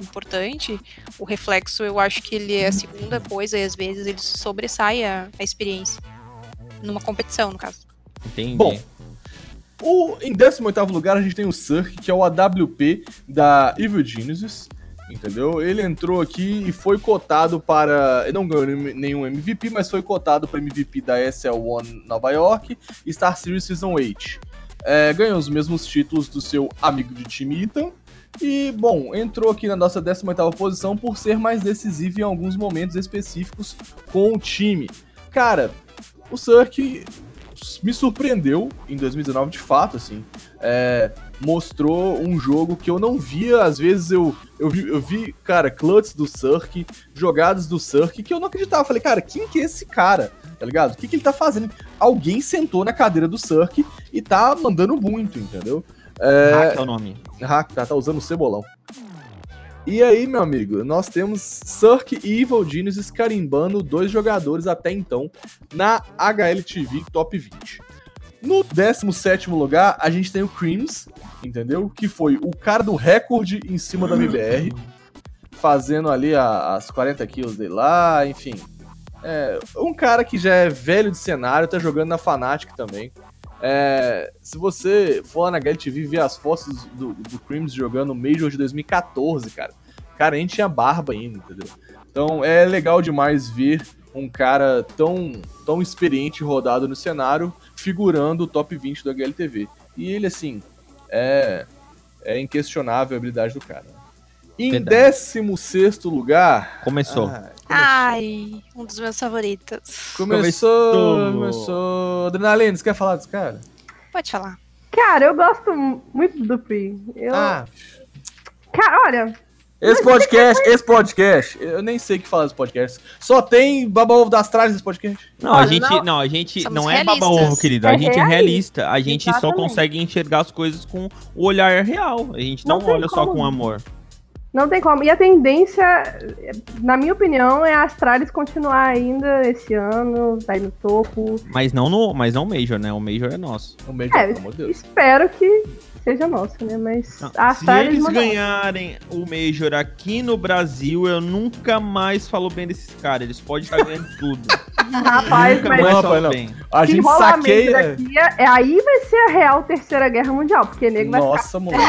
importante, o reflexo eu acho que ele é a segunda coisa e às vezes ele sobressai a, a experiência. Numa competição, no caso. Entendi. Bom, O, em 18º lugar, a gente tem o Cirque, que é o AWP da Evil Geniuses, entendeu? Ele entrou aqui e foi cotado para... Ele não ganhou nenhum MVP, mas foi cotado para MVP da SL1 Nova York e Star Series Season 8. É, ganhou os mesmos títulos do seu amigo de time Ethan. E, bom, entrou aqui na nossa 18ª posição por ser mais decisivo em alguns momentos específicos com o time. Cara, o Cirque me surpreendeu em 2019 de fato, assim. É, mostrou um jogo que eu não via, às vezes eu, eu, vi, eu vi, cara, clutches do Cirque, jogadas do Cirque, que eu não acreditava. Falei, cara, quem que é esse cara? Tá ligado? O que, que ele tá fazendo? Alguém sentou na cadeira do Cirque e tá mandando muito, entendeu? É, Hack é o nome. ah, tá, tá usando o cebolão. E aí, meu amigo, nós temos Cirque e Evil Geniuses carimbando dois jogadores até então na HLTV Top 20. No 17 lugar, a gente tem o Creams, entendeu? Que foi o cara do recorde em cima da MBR, fazendo ali a- as 40 kills dele lá, enfim. É, um cara que já é velho de cenário, tá jogando na Fnatic também. É, se você for lá na HLTV e ver as fotos do, do Creams jogando Major de 2014, cara, cara, a gente tinha barba ainda, entendeu? Então é legal demais ver um cara tão, tão experiente rodado no cenário figurando o top 20 do HLTV. E ele, assim, é, é inquestionável a habilidade do cara. Em Verdade. 16 lugar. Começou. Ah, Ai, um dos meus favoritos. começou, Começou. começou. Adrenalina, você quer falar desse cara? Pode falar. Cara, eu gosto muito do Pri. Eu... Ah, Cara, olha, esse podcast, esse podcast, eu nem sei o que falar desse podcast. Só tem baba ovo das tralhas desse podcast. Não, a gente não- não, a gente Somos não é baba ovo, querido. A É gente é realista. A gente só Exatamente. consegue enxergar as coisas com o olhar real. A gente não, Não olha só como. com amor. Não tem como. E a tendência, na minha opinião, é a Astralis continuar ainda esse ano, vai no topo. Mas não no, mas não Major, né? O Major é nosso. Um beijo, É, pelo amor de Deus. espero que seja nosso, né? Mas Não, a Se Astralis eles ganharem o Major aqui no Brasil, eu nunca mais falo bem desses caras. Eles podem estar ganhando tudo. Rapaz, nunca mas Não, rapaz, não. bem. A gente a saqueia. aqui, é, é- aí vai ser a real terceira guerra mundial, porque nego vai ficar Nossa, moleque.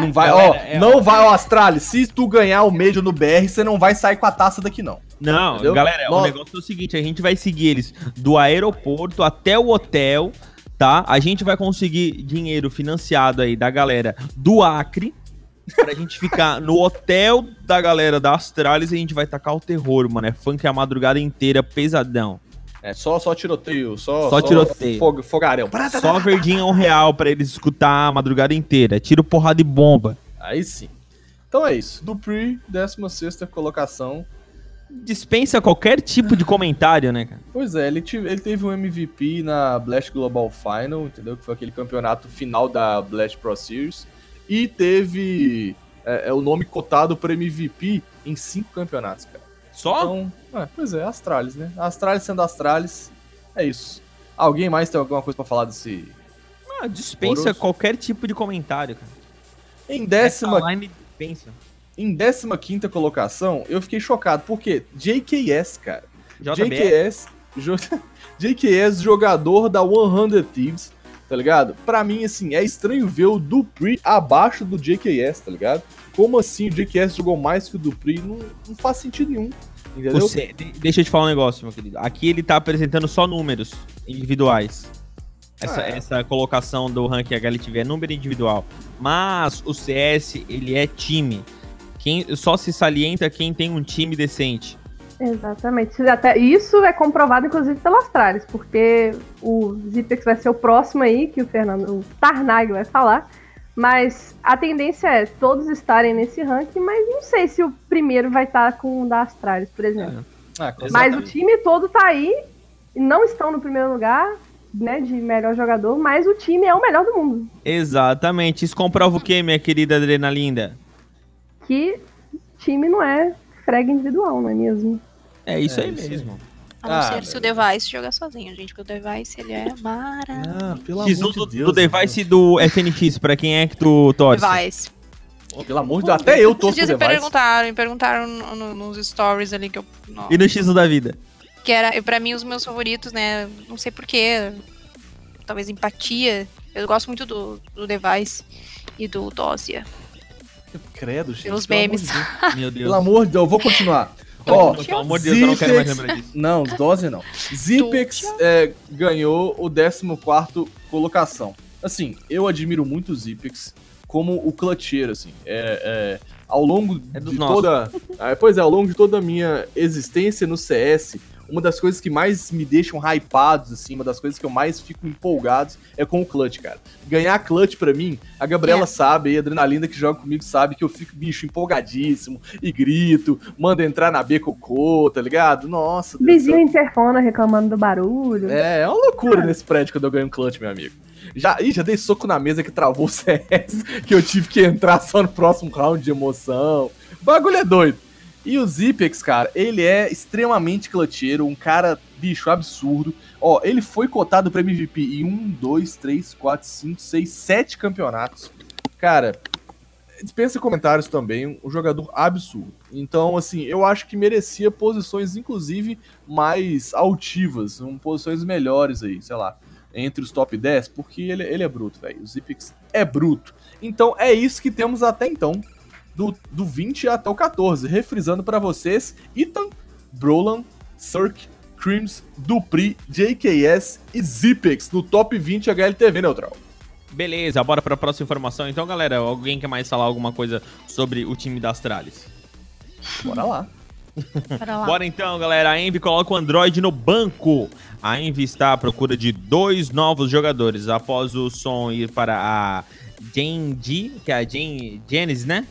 Não vai, ó, é- não vai, ó, Astralis. Se tu ganhar o Major no BR, você não vai sair com a taça daqui, não. Não, Entendeu? galera, o Nossa. negócio é o seguinte: a gente vai seguir eles do aeroporto até o hotel, tá? A gente vai conseguir dinheiro financiado aí da galera do Acre. Pra gente ficar no hotel da galera da Astralis e a gente vai tacar o terror, mano. É funk a madrugada inteira, pesadão. É só, só tiroteio, só, Só tiroteio. fog- fogarel. Só verdinha um real pra eles escutar a madrugada inteira. Tiro, porrada e bomba. Aí sim. Então é isso. Dupri, 16 colocação. Dispensa qualquer tipo de comentário, né, cara? Pois é, ele, tive- ele teve um MVP na Blast Global Final, entendeu? Que foi aquele campeonato final da Blast Pro Series. E teve é, é, o nome cotado para MVP em cinco campeonatos, cara. Só? Então, é, pois é, Astralis, né? Astralis sendo Astralis, é isso. Alguém mais tem alguma coisa pra falar desse. Ah, dispensa qualquer tipo de comentário, cara. Em décima, Essa line dispensa. Em décima quinta colocação, eu fiquei chocado, porque JKS, cara. JKS, jo- JKS, jogador da 100 Thieves, tá ligado? Pra mim, assim, é estranho ver o Dupri abaixo do JKS, tá ligado? Como assim o JKS jogou mais que o Dupri? Não, não faz sentido nenhum, entendeu? Você- de- deixa eu te falar um negócio, meu querido. Aqui ele tá apresentando só números individuais. Essa, Ah, é. essa colocação do ranking HLTV é número individual. Mas o CS, ele é time. Quem, só se salienta quem tem um time decente. Exatamente. Até isso é comprovado, inclusive, pelo Astralis, porque o Zipex vai ser o próximo aí, que o Fernando o Tarnag vai falar. Mas a tendência é todos estarem nesse ranking, mas não sei se o primeiro vai estar com o da Astralis, por exemplo. Ah, com Mas o time todo tá aí, e não estão no primeiro lugar, né, de melhor jogador, mas o time é o melhor do mundo. Exatamente. Isso comprova o quê, minha querida Adrenalinda? Que time não é frega individual, não é mesmo? É isso É aí isso mesmo. A não Ah, ser se o Device jogar sozinho, gente, porque o Device ele é maravilhoso. Ah, pelo Diz amor o do, de Deus. do device do FNX, pra quem é que tu torce? Device. mano. Pelo amor de Deus, até eu torço pro me Device. perguntaram, me perguntaram no- no- nos stories ali que eu. no- E no X1 da vida? que era, pra mim, os meus favoritos, né? Não sei porquê. Talvez empatia. Eu gosto muito do, do Device e do Dozia. Credo, gente. Pelos pelo amor memes. de Deus. Meu Deus. Pelo amor de Deus, eu vou continuar. Ó, Pelo amor de Deus, eu não quero mais lembrar disso. Não, dose não. Zipex é, ganhou o 14 colocação. Assim, eu admiro muito o Zipex como o clutcheiro, assim. É, é, ao longo É de nossos. toda. Ah, pois é, ao longo de toda a minha existência no CS, uma das coisas que mais me deixam hypados, assim, uma das coisas que eu mais fico empolgados é com o clutch, cara. Ganhar clutch pra mim, a Gabriela É. sabe, e a Adrenalina que joga comigo sabe que eu fico, bicho, empolgadíssimo e grito, manda entrar na B cocô, tá ligado? Nossa, Deus Vizinho céu. interfona reclamando do barulho. É, é uma loucura nesse prédio quando eu ganho clutch, meu amigo. Já, ih, já dei soco na mesa que travou o CS, que eu tive que entrar só no próximo round de emoção. O bagulho é doido. E o Zipex, cara, ele é extremamente clutcheiro, um cara, bicho, absurdo. Ó, ele foi cotado pra MVP em 1, 2, 3, 4, 5, 6, 7 campeonatos. Cara, dispensa comentários também, um jogador absurdo. Então, assim, eu acho que merecia posições, inclusive, mais altivas, um, posições melhores aí, sei lá, entre os top 10, porque ele, ele é bruto, velho. O Zipix é bruto. Então, é isso que temos até então, do, do 20 até o 14. Refrisando pra vocês, Ethan, Brolan, Cirque, Creams, Dupri, JKS e Zipex no top 20 HLTV Neutral. Beleza, bora pra próxima informação. Então, galera, alguém quer mais falar alguma coisa sobre o time da Astralis? Bora lá. Para lá. Bora então, galera. A Envy coloca o Android no banco. A Envy está à procura de dois novos jogadores após o som ir para a Gen.G, que é a Gen Genesis, né?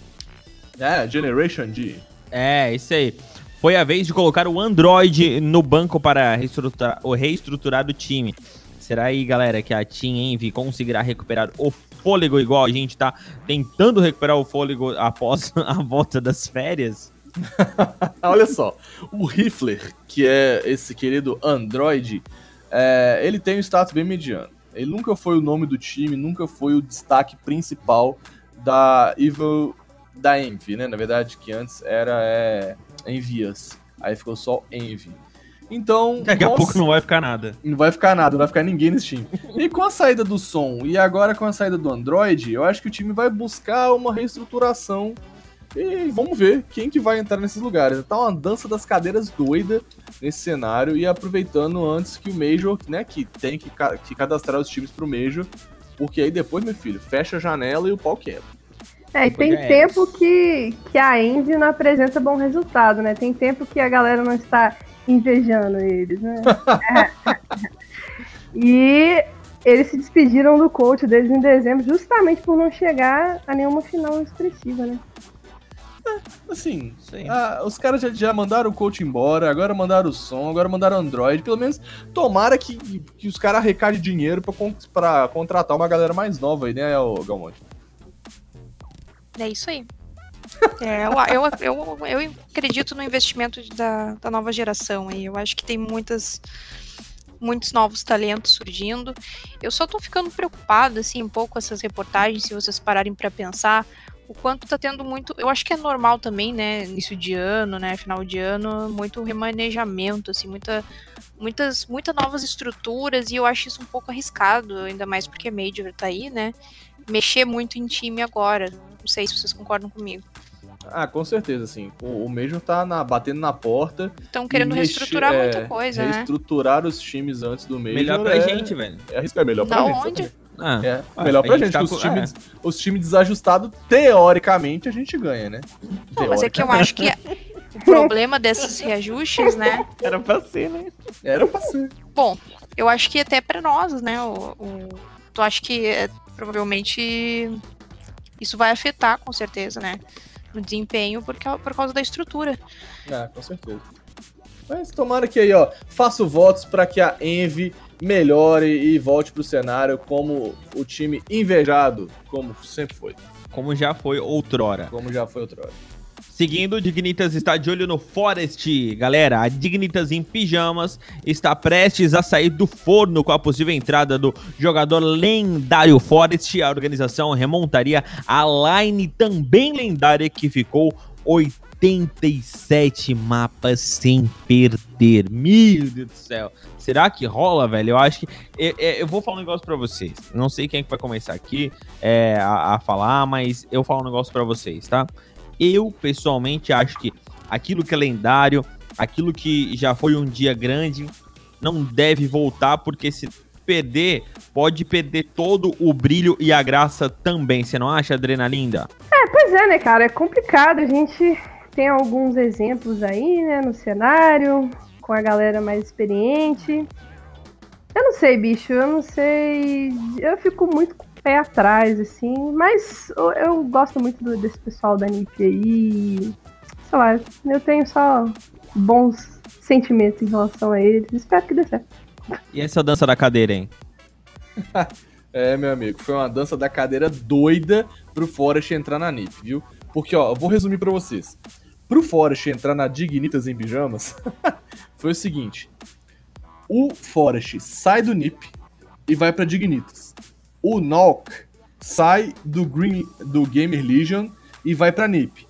É, Generation D. É, isso aí. Foi a vez de colocar o Android no banco para reestruturar, o reestruturar o time. Será aí, galera, que a Team Envy conseguirá recuperar o fôlego igual a gente tá tentando recuperar o fôlego após a volta das férias? Olha só, o Rifler, que é esse querido Android, é, ele tem um status bem mediano. Ele nunca foi o nome do time, nunca foi o destaque principal da Evil da Envy, né? Na verdade, que antes era é, Envias. Aí ficou só Envy. Então, Daqui a nossa, pouco não vai ficar nada. não vai ficar nada, não vai ficar ninguém nesse time. E com a saída do som e agora com a saída do Android, eu acho que o time vai buscar uma reestruturação E vamos ver quem que vai entrar nesses lugares. Tá uma dança das cadeiras doida nesse cenário e aproveitando antes que o Major, né, que tem que, ca- que cadastrar os times pro Major, porque aí depois, meu filho, fecha a janela e o pau quebra. É, e tem é tempo que, que a Envy não apresenta bom resultado, né? Tem tempo que a galera não está invejando eles, né? e eles se despediram do coach deles em dezembro justamente por não chegar a nenhuma final expressiva, né? Assim, Sim. ah, os caras já, já mandaram o coach embora, agora mandaram o som, agora mandaram o Android. Pelo menos tomara que, que os caras arrecadem dinheiro pra contratar uma galera mais nova aí, né, o Galmonte? É isso aí. É, eu, eu, eu, eu acredito no investimento da, da nova geração aí. Eu acho que tem muitas, muitos novos talentos surgindo. Eu só tô ficando preocupada, assim, um pouco com essas reportagens, se vocês pararem pra pensar. O quanto tá tendo muito. Eu acho que é normal também, né? Início de ano, né? Final de ano, muito remanejamento, assim, muita, muitas, muitas novas estruturas, e eu acho isso um pouco arriscado, ainda mais porque a Major tá aí, né? Mexer muito em time agora. Não sei se vocês concordam comigo. Ah, com certeza, sim. O, o Major tá na- batendo na porta. Estão querendo mexer- reestruturar é, muita coisa, né? Reestruturar os times antes do Major. Melhor pra é, gente, velho. É arriscar, é melhor pra Da gente. onde? Ah, É, Ah, melhor a pra gente gente, tá os com- é. times, os times desajustados, teoricamente, a gente ganha, né? Não, mas é que eu acho que o problema desses reajustes, né? Era pra ser, né? Era pra ser. Bom, eu acho que até pra nós, né? O, o, tu acha que é, provavelmente isso vai afetar, com certeza, né? No desempenho por, cau- por causa da estrutura. Ah, com certeza. Mas tomara que aí, ó, faço votos pra que a Envy melhore e volte pro cenário como o time invejado, como sempre foi, Como já foi outrora. como já foi outrora. Seguindo, Dignitas está de olho no Forest. Galera, a Dignitas em pijamas está prestes a sair do forno com a possível entrada do jogador lendário Forest. A organização remontaria a line também lendária que ficou 87 mapas sem perder. Meu Deus do céu. Será que rola, velho? Eu acho que. Eu, eu- eu vou falar um negócio pra vocês. Não sei quem é que vai começar aqui é, a, a falar, mas eu falo um negócio pra vocês, tá? Eu, pessoalmente, acho que aquilo que é lendário, aquilo que já foi um dia grande, não deve voltar, porque se perder, pode perder todo o brilho e a graça também. Você não acha, Adrenalinda? Pois é, né, cara? É complicado. A gente tem alguns exemplos aí, né, no cenário, com a galera mais experiente. Eu não sei, bicho, eu não sei. Eu fico muito pé atrás, assim, mas eu, eu gosto muito do- desse pessoal da NIP aí. Sei lá, eu tenho só bons sentimentos em relação a eles. Espero que dê certo. E essa dança da cadeira, hein? É, meu amigo, foi uma dança da cadeira doida pro Forest entrar na NIP, viu? Porque, ó, eu vou resumir pra vocês. Pro Forest entrar na Dignitas em pijamas, foi o seguinte. O Forest sai do NIP e vai pra Dignitas. O Nock sai do, Green, do Gamer Legion e vai pra NIP.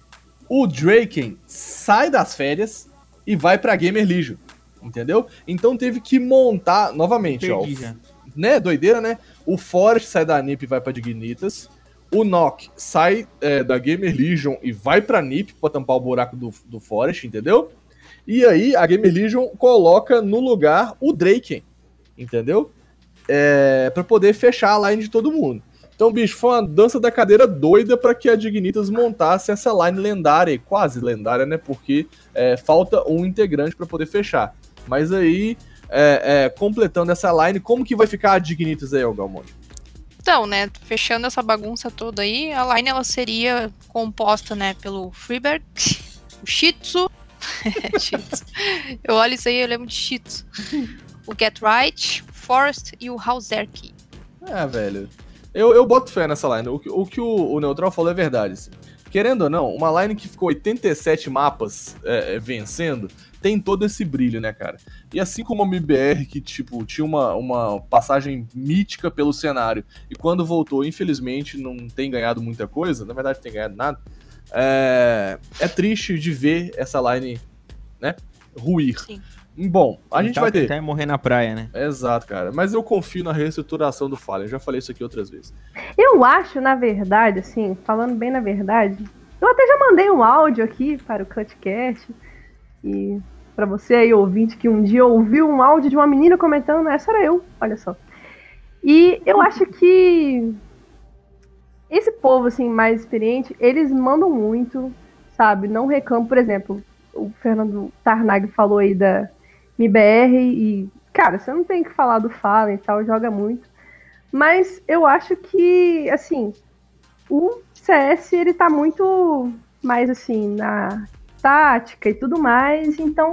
O Draken sai das férias e vai pra Gamer Legion. Entendeu? Então teve que montar novamente, ó. Perdi já. né, doideira, né? O Forest sai da NiP e vai pra Dignitas. O Nock sai é, da Gamer Legion e vai pra NiP pra tampar o buraco do, do Forest, entendeu? E aí a Gamer Legion coloca no lugar o Draken, entendeu? É, pra poder fechar a line de todo mundo. Então, bicho, foi uma dança da cadeira doida pra que a Dignitas montasse essa line lendária, quase lendária, né? Porque é, falta um integrante pra poder fechar. Mas aí, é, é, completando essa line, como que vai ficar a Dignitas aí, Galmonte? Então, né, fechando essa bagunça toda aí, a line ela seria composta, né, pelo Freebird, o Shih Tzu. eu olho isso aí eu lembro de Shih Tzu, o Get Right, Forest e o Hauserky. É, velho. Eu, eu boto fé nessa line. O, que- o que o, o Neutral falou é verdade. assim. Querendo ou não, uma line que ficou 87 mapas é, é, vencendo, tem todo esse brilho, né, cara? E assim como a MBR, que, tipo, tinha uma, uma passagem mítica pelo cenário, e quando voltou, infelizmente, não tem ganhado muita coisa, na verdade, não tem ganhado nada, é, é triste de ver essa line, né, ruir. Sim. Bom, a gente Tá- vai ter. Até morrer na praia, né? Exato, cara. Mas eu confio na reestruturação do Fallen. Eu já falei isso aqui outras vezes. Eu acho, na verdade, assim, falando bem na verdade, eu até já mandei um áudio aqui para o Cutcast e para você aí ouvinte que um dia ouviu um áudio de uma menina comentando, essa era eu, olha só. E eu acho que esse povo assim mais experiente, eles mandam muito, sabe? Não reclamam, por exemplo, o Fernando Tarnag falou aí da MBR e cara, você não tem que falar do Fallen e tal, joga muito. Mas eu acho que assim, o CS ele tá muito mais assim na tática e tudo mais, então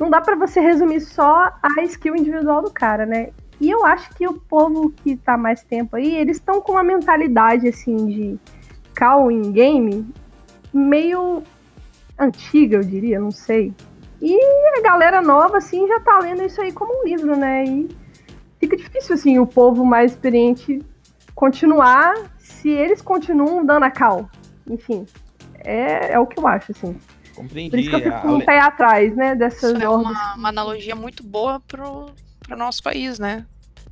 não dá para você resumir só a skill individual do cara, né? E eu acho que o povo que tá mais tempo aí, eles estão com uma mentalidade assim de call in game meio antiga, eu diria, não sei. E a galera nova assim já tá lendo isso aí como um livro, né? E fica difícil assim o povo mais experiente continuar se eles continuam dando a cal. Enfim, é, é o que eu acho, assim. Compreendi. Por isso que eu fico um pé atrás, né, dessas Isso é uma, uma analogia muito boa pro, pro nosso país, né?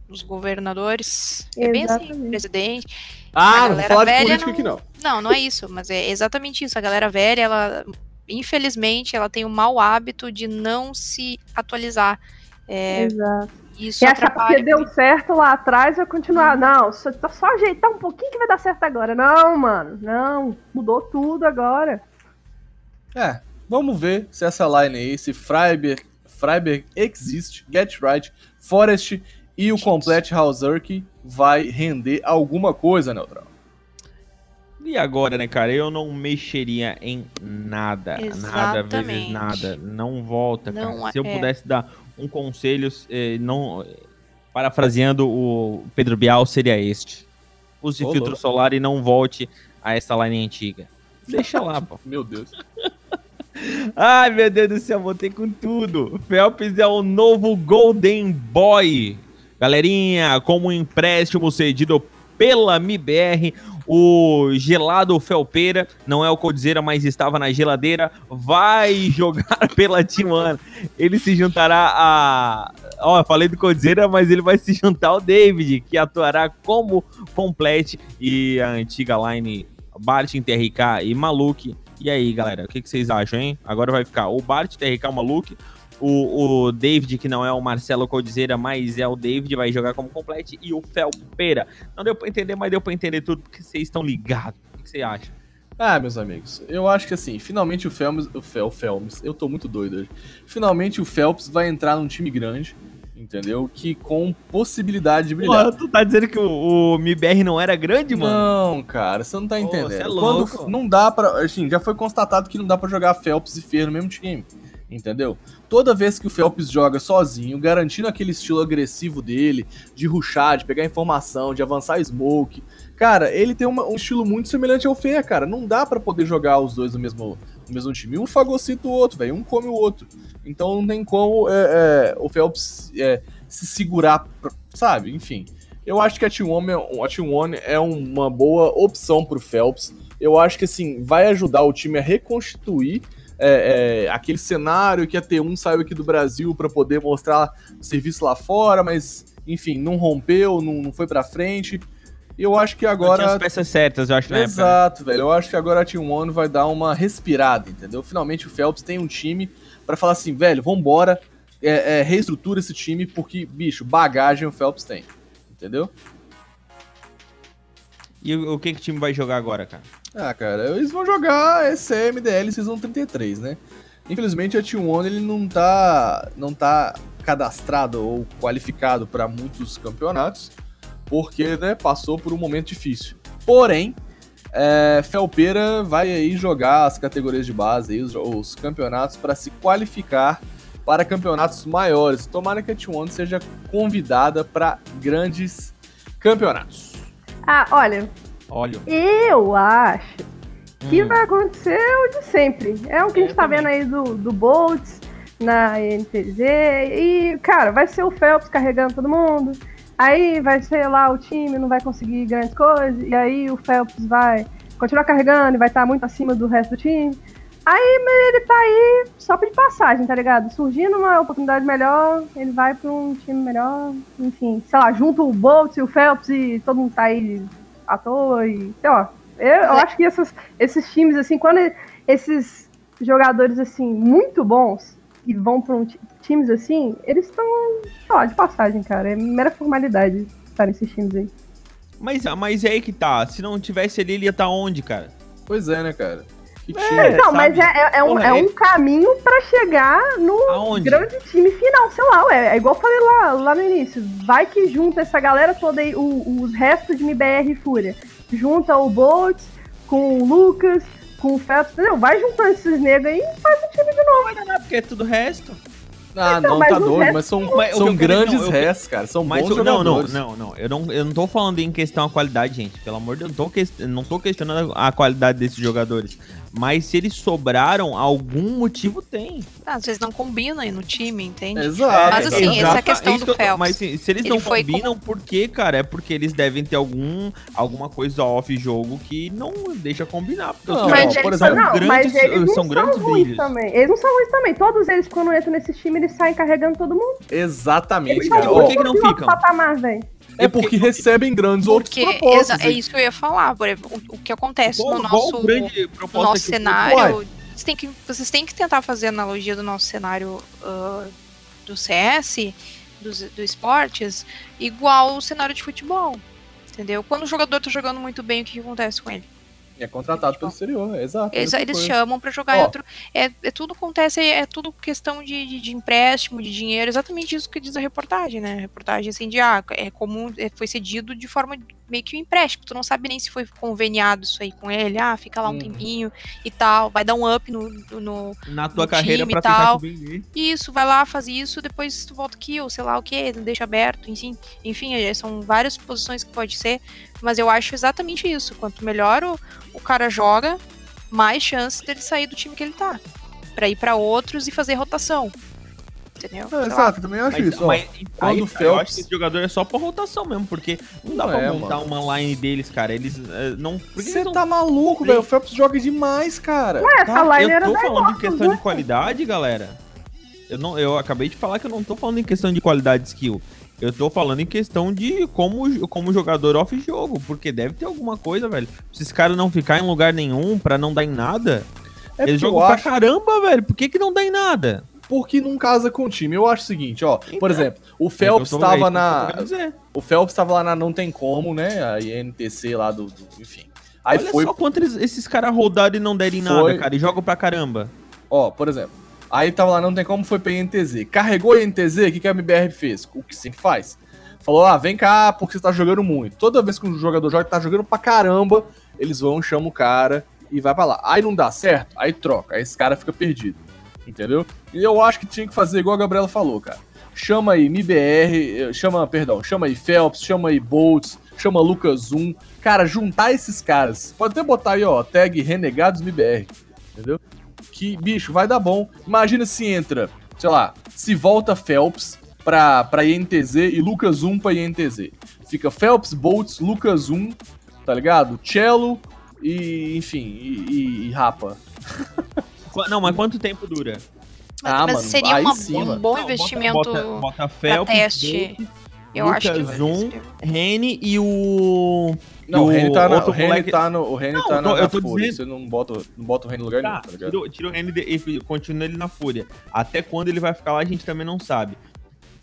Os governadores. É bem assim, Exatamente. presidente. Ah, A não galera fala de velha política não- aqui não. Não, não é isso, mas é exatamente isso. A galera velha, ela, infelizmente, ela tem o mau hábito de não se atualizar. É, Exato. isso E achar porque deu certo lá atrás vai continuar. Não, só, só ajeitar um pouquinho que vai dar certo agora. Não, mano, não. Mudou tudo agora. É, vamos ver se essa line aí, se Freiberg, Freiberg Exist, Get Right, Forest e o Complete Hauserk vai render alguma coisa, Neutral. E agora, né, cara? Eu não mexeria em nada. Nada vezes Exatamente. nada. Não volta, Não cara. Se eu é. pudesse dar um conselho, eh, não, parafraseando o Pedro Bial, seria este. Use Ô, filtro louco. solar e não volte a essa line antiga. Deixa lá, pô. Meu Deus. Ai, meu Deus do céu, voltei com tudo. Phelps é o novo Golden Boy. Galerinha, como um empréstimo cedido pela MIBR, o gelado Felpeira, não é o Codizera, mas estava na geladeira, vai jogar pela One. Ele se juntará a... Ó, eu falei do Codizera, mas ele vai se juntar ao David, que atuará como complete e a antiga line Bart, TRK e Maluk. E aí, galera, o que, que vocês acham, hein? Agora vai ficar o Bart, TRK, Maluk. O, o David, que não é o Marcelo Codizeira, mas é o David, vai jogar como complete. E o Felpeira. Não deu pra entender, mas deu pra entender tudo, porque vocês estão ligados. O que, você acha? Ah, meus amigos, eu acho que assim, finalmente o Phelps, o Fel, Phelps, eu tô muito doido hoje. Finalmente o Phelps vai entrar num time grande, entendeu? Que com possibilidade de brilhar. Porra, tu tá dizendo que o, o MIBR não era grande, mano? Não, cara, você não tá Pô, entendendo. cê é Quando louco. não dá pra. Assim, já foi constatado que não dá pra jogar Phelps e Fer no mesmo time. Entendeu? Toda vez que o Phelps joga sozinho, garantindo aquele estilo agressivo dele, de rushar, de pegar informação, de avançar smoke. Cara, ele tem uma- um estilo muito semelhante ao Fer, cara. Não dá pra poder jogar os dois no mesmo, no mesmo time. Um fagocita o outro, velho. Um come o outro. Então não tem como é, é, o Phelps é, se segurar, pra- sabe? Enfim. Eu acho que a T1 é, a T1 é uma boa opção pro Phelps. Eu acho que assim, vai ajudar o time a reconstituir é, é, aquele cenário que a T1 saiu aqui do Brasil para poder mostrar serviço lá fora, mas enfim, não rompeu, não, não foi pra frente. E eu acho que Não tinha agora. as peças certas, eu acho, na época. né? Exato, velho. Eu acho que agora a Team One vai dar uma respirada, entendeu? Finalmente o Phelps tem um time pra falar assim, velho, vambora, é, é, reestrutura esse time, porque, bicho, bagagem o Phelps tem. Entendeu? E o, o que, que o time vai jogar agora, cara? Ah, cara, eles vão jogar esse MDL Season 33, né? Infelizmente a T1 ele não tá, não tá cadastrado ou qualificado para muitos campeonatos, porque né, passou por um momento difícil. Porém, é, Felpeira vai aí jogar as categorias de base, aí, os, os campeonatos, para se qualificar para campeonatos maiores. Tomara que a T1 seja convidada para grandes campeonatos. Ah, olha, Eu acho que Hum. vai acontecer o de sempre. É o que a gente Eu tá também. vendo aí do, do Boltz na NTZ. E, cara, vai ser o Phelps carregando todo mundo. Aí vai ser lá o time, não vai conseguir grandes coisas. E aí o Phelps vai continuar carregando e vai estar muito acima do resto do time. Aí ele tá aí só de passagem, tá ligado? Surgindo uma oportunidade melhor, ele vai pra um time melhor. Enfim, sei lá, junto o Boltz e o Phelps e todo mundo tá aí à toa e, sei lá. Eu, eu acho que essas- esses times, assim, quando esses jogadores, assim, muito bons e vão para um ti- times assim, eles estão, sei lá, de passagem, cara. É mera formalidade estar nesses times aí. Mas, mas é aí que tá. Se não tivesse ali, ele ia estar onde, cara? Pois é, né, cara? É. Não, mas sabe? é, é- é um, Porra, é um caminho pra chegar no Aonde? grande time final, sei lá, ué, é igual eu falei lá, lá no início. Vai que junta essa galera toda aí, o- os restos de MBR e Fúria. Junta o Boltz com o Lucas, com o Phelps, entendeu? Vai juntando esses negros aí e faz um time de novo. Vai danar, porque é tudo resto. Ah, Então, não, mas tá o doido, mas são, Mas o são grandes não, restos, cara. São Mas bons o- não, não, jogadores. não, não. Eu não, eu não tô falando em questão a qualidade, gente. Pelo amor de Deus, eu não tô, não tô questionando a qualidade desses jogadores. Mas se eles sobraram, algum motivo tem. Ah, Às vezes não combina aí no time, entende? Exato. Mas assim, exato. essa é a questão isso do que eu tô- Phelps. Mas se, se eles Ele não combinam, por quê, cara? É porque eles devem ter algum, alguma coisa off-jogo que não deixa combinar. Porque os Não, caras mas por exemplo, não, grandes- mas eles não são são, grandes ruins brilhos. também. Eles não são ruins também. Todos eles, quando entram nesse time, eles saem carregando todo mundo. Exatamente, Eles Por cara. que- são por que que não ficam? patamar, velho. É porque recebem grandes outros Porque propósitos. exa- é isso que eu ia falar. Por exemplo, o, que acontece Igual- no nosso, no nosso o- cenário. Vocês têm, que, vocês têm que tentar fazer analogia do nosso cenário ah, do CS, dos, do esportes, igual o cenário de futebol. Entendeu? Quando o jogador tá jogando muito bem, o que, que acontece com ele? É contratado pelo exterior, é exato. Eles, mesma eles coisa. chamam pra jogar em Ó. outro. É, é tudo acontece, é tudo questão de, de, de empréstimo, de dinheiro, exatamente isso que diz a reportagem, né? A reportagem assim de ah, é comum, é, foi cedido de forma meio que um empréstimo. Tu não sabe nem se foi conveniado isso aí com ele, ah, fica lá um Uhum. tempinho e tal, vai dar um up no. no na tua no carreira time pra e tal. isso, vai lá, faz isso, depois tu volta aqui, ou sei lá o que, deixa aberto, enfim. Enfim, é, são várias posições que pode ser, mas eu acho exatamente isso. Quanto melhor o, o cara joga, mais chance dele sair do time que ele tá. Pra ir pra outros e fazer rotação. Entendeu? É, exato, eu também acho Mas, isso. ó. mas quando aí, o eu Phelps- acho que esse jogador é só pra rotação mesmo, porque não dá Não pra é, montar mano. uma line deles, cara. Eles eh, não. Você tá maluco, velho. O Phelps joga demais, cara. Ué, essa line Eu era tô falando em questão né? de qualidade, galera. Eu, não, eu acabei de falar que eu não tô falando em questão de qualidade de skill. Eu tô falando em questão de como, como jogador off-jogo. Porque deve ter alguma coisa, velho. Se esses caras não ficar em lugar nenhum pra não dar em nada. É eles jogam pra acho caramba, velho. Por que, que não dá em nada? Porque não casa com o time. Eu acho o seguinte, ó. Por Então. exemplo, o É Phelps isso que eu tô- tava isso que eu tô na. O Phelps tava lá na Não Tem Como, né? A INTC lá do. do- enfim. Aí Olha foi. só quanto eles- esses caras rodaram e não deram em Foi. nada, cara. E jogam pra caramba. Ó, por exemplo. Aí tava lá, não tem como, foi pra INTZ. Carregou a INTZ, o que, que a MBR fez? O que sempre faz. Falou, ah, vem cá, porque você tá jogando muito. Toda vez que um jogador joga, tá jogando pra caramba, eles vão, chamam o cara e vai pra lá. Aí não dá certo, aí troca, aí esse cara fica perdido. Entendeu? E eu acho que tinha que fazer igual a Gabriela falou, cara. Chama aí MBR, eh, chama, perdão, chama aí Phelps, chama aí Boltz, chama Lucas Zoom. Cara, juntar esses caras. Pode até botar aí, ó, tag Renegados MBR. Entendeu? que, bicho, vai dar bom. Imagina se entra, sei lá, se volta Phelps pra, pra INTZ e Lucas 1 pra INTZ. Fica Phelps, Boltz, Lucas 1, tá ligado? Cello e, enfim, e, e- e Rapa. Não, mas quanto tempo dura? Mas, Ah, mas mano, seria uma- sim, um bom Não, investimento Bota, bota, bota pra Phelps, teste. Eu acho que Lucas Zoom, Rene e o. Não, o e Reni tá, na, outro o Reni moleque- tá no, o Não, tá eu tô- na, na eu tô Fúria. dizendo- Você não bota, não bota o Reni no lugar nenhum, Tá, tá ligado? tira, o- tira o Rene e continua ele na fúria. Até quando ele vai ficar lá, a gente também não sabe.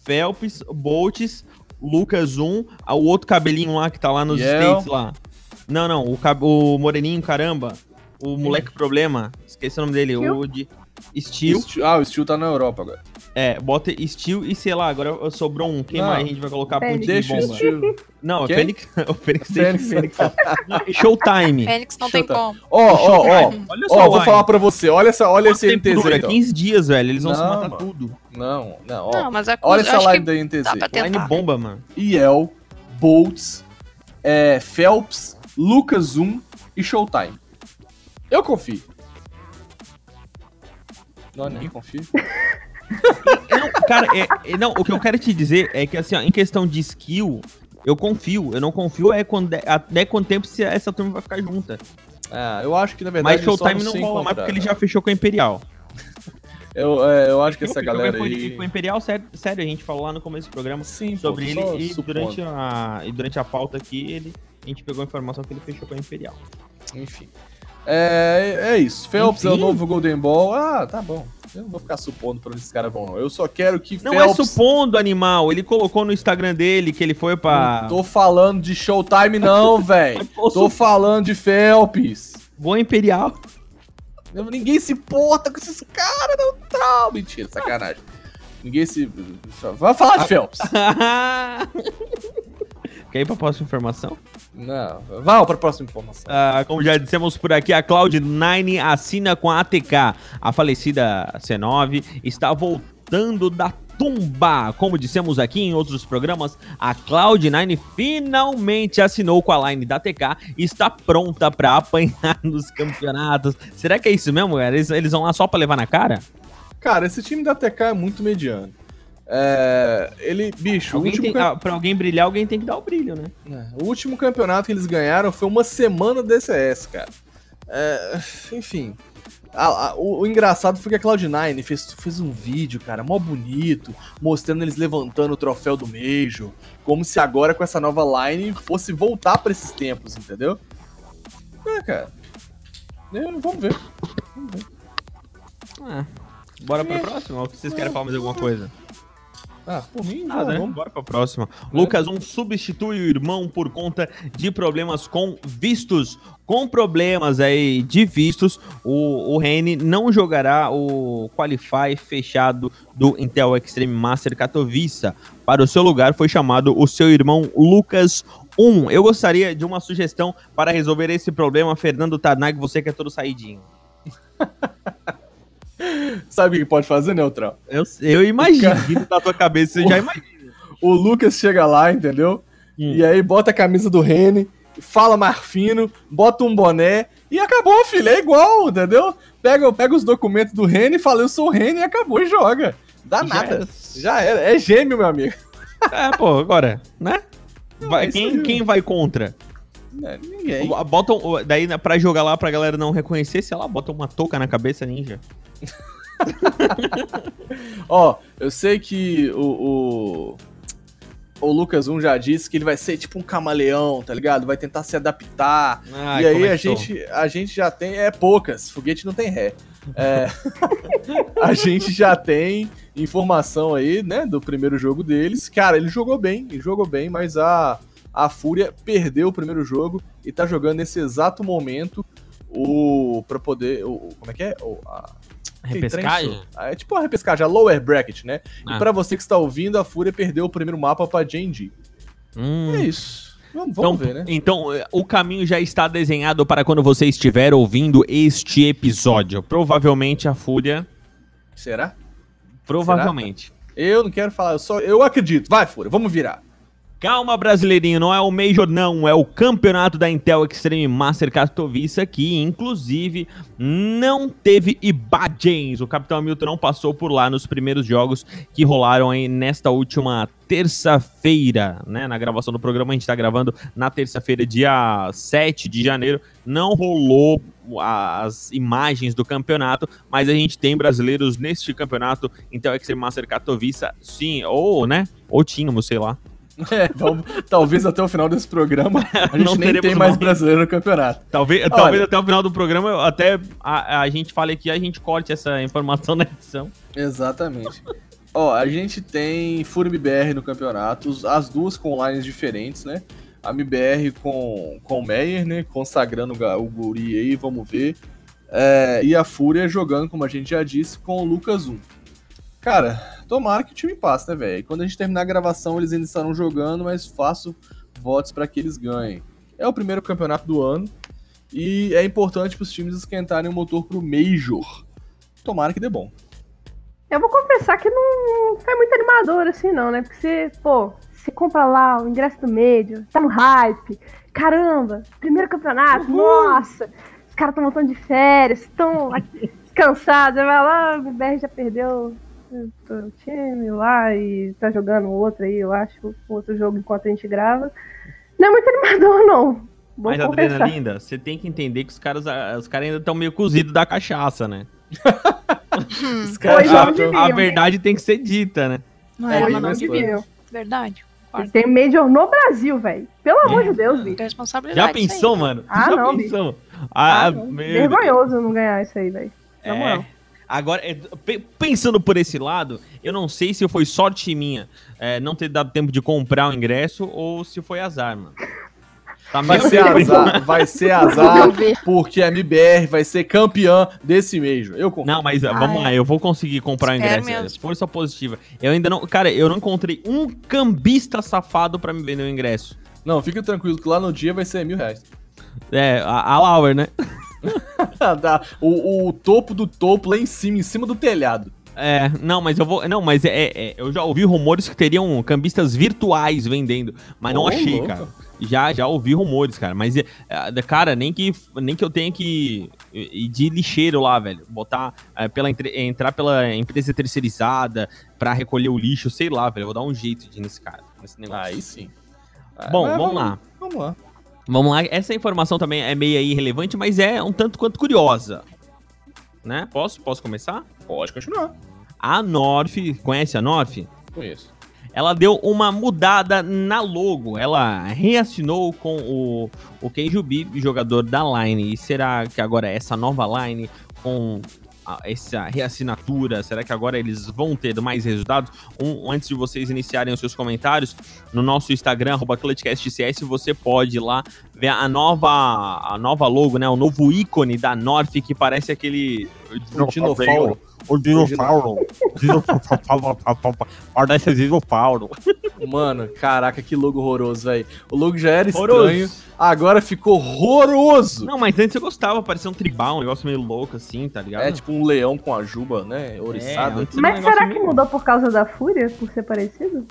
Phelps, Boltz, Lucas 1, o outro cabelinho lá que tá lá nos Yel. States lá. Não, não, o, cab- o moreninho, caramba. O moleque problema. Esqueci o nome dele. Steel? O de Steel. Steel- Ah, o Steel tá na Europa agora. É, bota Steel e sei lá, agora sobrou um. Quem Não. mais a gente vai colocar pro Fênix. Deixa o bomba? Steel. Não, o Quem? Fênix. O Fênix deixa o Fênix. Fênix. Não, Showtime. Fênix não tem como. Ó, ó, ó. Olha Ó, o vou line. falar pra você. Olha essa, olha Quanto esse NTZ. dura? então. 15 dias, velho. Eles vão se Não, matar mano. tudo. Não, não, ó. Não, mas a Olha eu essa live da pra Line bomba, mano. Iel, Boltz, é, Phelps, Lucas Zoom e Showtime. Eu confio. Não, ninguém confia. Eu não- cara, é- é- não, o que eu quero te dizer é que, assim, ó, em questão de skill, eu confio. Eu não confio é quando, até quanto tempo se essa turma vai ficar junta. Ah, eu acho que na verdade. Mas Showtime não rola mais porque ele já fechou com a Imperial. Eu, é, eu acho que essa Fechou galera com a- aí. Com a Imperial, sério, sério, a gente falou lá no começo do programa Sim, pô, sobre ele e supondo. durante, a, e durante a pauta aqui, ele, a gente pegou a informação que ele fechou com a Imperial. Enfim. É, é isso. Phelps é o Enfim. novo Golden Ball. Ah, tá bom. Eu não vou ficar supondo pra onde esses caras vão, não. Eu só quero que Não é supondo, animal. Ele colocou no Instagram dele que ele foi pra. Não tô falando de Showtime, não, velho. Tô falando de Phelps. Boa Imperial. Ninguém se importa com esses caras, não. Não, mentira, sacanagem. Ninguém se. Vai falar de Phelps. Quer ir pra próxima informação? Não, vamos pra próxima informação. Ah, como já dissemos por aqui, a Cloud9 assina com a ATK. A falecida C9 está voltando da tumba. Como dissemos aqui em outros programas, a Cloud9 finalmente assinou com a line da ATK e está pronta para apanhar nos campeonatos. Será que é isso mesmo, galera? Eles, eles vão lá só para levar na cara? Cara, esse time da TK é muito mediano. É, ele, bicho, o Alguém último, tem, cam- ah, pra alguém brilhar, alguém tem que dar o brilho, né? é, o último campeonato que eles ganharam foi uma semana DCS, cara. É, enfim. A- a- o, o engraçado foi que a Cloud9 fez, fez um vídeo, cara, mó bonito, mostrando eles levantando o troféu do Major, como se agora com essa nova line fosse voltar pra esses tempos, entendeu? É, cara. É, vamos ver. Ah, bora pra próxima? Ou vocês querem falar mais alguma coisa? Ah, por mim, Ah, né? vamos. Bora pra próxima. Lucas 1 substitui o irmão por conta de problemas com vistos. Com problemas aí de vistos, o, o Rene não jogará o Qualify fechado do Intel Extreme Master Katowice. Para o seu lugar foi chamado o seu irmão Lucas 1. Eu gostaria de uma sugestão para resolver esse problema, Fernando Tarnag, você que é todo saidinho. Sabe o que pode fazer, Neutral? Eu, eu imagino, vindo da tua cabeça, você já imagina. O Lucas chega lá, entendeu? Hum. E aí bota a camisa do Rene, fala mais fino, bota um boné e acabou, filho. É igual, entendeu? Pega, pega os documentos do Rene fala, eu sou o Rene e acabou e joga. Dá Já nada. era. Já era. É gêmeo, meu amigo. É, pô, agora, né? Vai- quem, quem vai contra? É, ninguém. Botam, daí né, pra jogar lá pra galera não reconhecer, sei lá, bota uma touca na cabeça ninja. Ó, eu sei que o, o, o Lucas 1 já disse que ele vai ser tipo um camaleão, tá ligado? Vai tentar se adaptar. Ai, e aí a começou. gente, a gente já tem. É poucas, foguete não tem ré. É, a gente já tem informação aí, né, do primeiro jogo deles. Cara, ele jogou bem, ele jogou bem, mas a, a Fúria perdeu o primeiro jogo e tá jogando nesse exato momento o. pra poder. O, como é que é? O, a, Repescagem? É tipo uma repescagem, a lower bracket, né? Ah. E pra você que está ouvindo, a Fúria perdeu o primeiro mapa pra J&D. Hum. É isso. Vamos, Então, vamos ver, né? então, eh, o caminho já está desenhado para quando você estiver ouvindo este episódio. Provavelmente a Fúria. Será? Provavelmente. Eu não quero falar, eu só eu acredito. Vai, Fúria, vamos virar. Calma, brasileirinho, não é o Major, não. É o campeonato da Intel Extreme Master Katowice, que inclusive não teve Ibadgens. O Capitão Hamilton não passou por lá nos primeiros jogos que rolaram aí nesta última terça-feira, né? Na gravação do programa, a gente tá gravando na terça-feira, dia 7 de janeiro. Não rolou as imagens do campeonato, mas a gente tem brasileiros neste campeonato Intel Extreme Master Katowice, sim, ou, né? Ou tínhamos, sei lá. É, talvez até o final desse programa a gente Não nem tem mais mais. brasileiro no campeonato. Talvez, Olha. talvez até o final do programa, até a, a gente fale aqui, a gente corte essa informação na edição. Exatamente. Ó, a gente tem Fúria MBR no campeonato, as duas com lines diferentes, né? A MBR com, com o Meyer, né? Consagrando o Guri aí, vamos ver. É, e a Fúria jogando, como a gente já disse, com o Lucas 1. Cara, tomara que o time passe, né, velho? Quando a gente terminar a gravação, eles ainda estarão jogando, mas faço votos para que eles ganhem. É o primeiro campeonato do ano e é importante para os times esquentarem o motor pro Major. Tomara que dê bom. Eu vou confessar que não foi muito animador assim, não, né? Porque você, pô, você compra lá o ingresso do médio, tá no hype. Caramba, primeiro campeonato, nossa! Os caras estão voltando de férias, estão cansados. Vai lá, o BR já perdeu o time lá e tá jogando outro aí, eu acho, outro jogo enquanto a gente grava. Não é muito animador, não. Vou Mas, confessar. Adriana Linda, você tem que entender que os caras, ah, os caras ainda estão meio cozidos da cachaça, né? Os caras Pois não deviam. A verdade tem que ser dita, né? Não É, é, mas não mais devia. Verdade. Tem Major no Brasil, velho. Pelo amor de Deus, bicho. Responsabilidade. Já aí. pensou, mano? Ah, Já não, pensou? Ah, Ah, Deus. vergonhoso não ganhar isso aí, velho. Na É. moral. Agora, é, pe- pensando por esse lado, eu não sei se foi sorte minha é, não ter dado tempo de comprar o ingresso ou se foi azar, mano. Tá Vai ser azar, vai ser azar, porque a MBR vai ser campeã desse mês. Eu confio. Não, mas ah, vamos Ai. lá, eu vou conseguir comprar o Espero ingresso. é, mesmo. Força positiva. Eu ainda não. Cara, eu não encontrei um cambista safado pra me vender o ingresso. Não, fica tranquilo que lá no dia vai ser mil reais. É, a, a Lauer, né? O, o topo do topo lá em cima, em cima do telhado. É, não, mas eu vou. Não, mas é, é- eu já ouvi rumores que teriam cambistas virtuais vendendo, mas não Ô, achei, cara. Já, já ouvi rumores, cara. Mas, é, é, cara, nem que, nem que eu tenha que ir de lixeiro lá, velho. Botar, é, pela, entrar pela empresa terceirizada pra recolher o lixo, sei lá, velho. Eu vou dar um jeito de ir nesse cara, nesse negócio. Aí sim. Bom, Mas vamos lá. Vamos lá. Vamos lá. Essa informação também é meio irrelevante, mas é um tanto quanto curiosa. Né? Posso? Posso começar? Pode continuar. A Norf, conhece a Norf? Conheço. ela deu uma mudada na logo. Ela reassinou com o, o Keijubi, jogador da Line. E será que agora essa nova Line com essa reassinatura, será que agora eles vão ter mais resultados? Um, antes de vocês iniciarem os seus comentários, no nosso Instagram, arroba ClutchCastCS, você pode ir lá ver a nova, a nova logo, né? O novo ícone da North, que parece aquele... Dinofauro. O dinossauro. Parece dinossauro. Mano, caraca, que logo horroroso, velho. O logo já era Horroroso. estranho, agora ficou horroroso. Não, mas antes eu gostava, parecia um tribal, um negócio meio louco assim, tá ligado? É tipo um leão com a juba, né? Era um Mas negócio será que mudou por causa da fúria? Por ser parecido?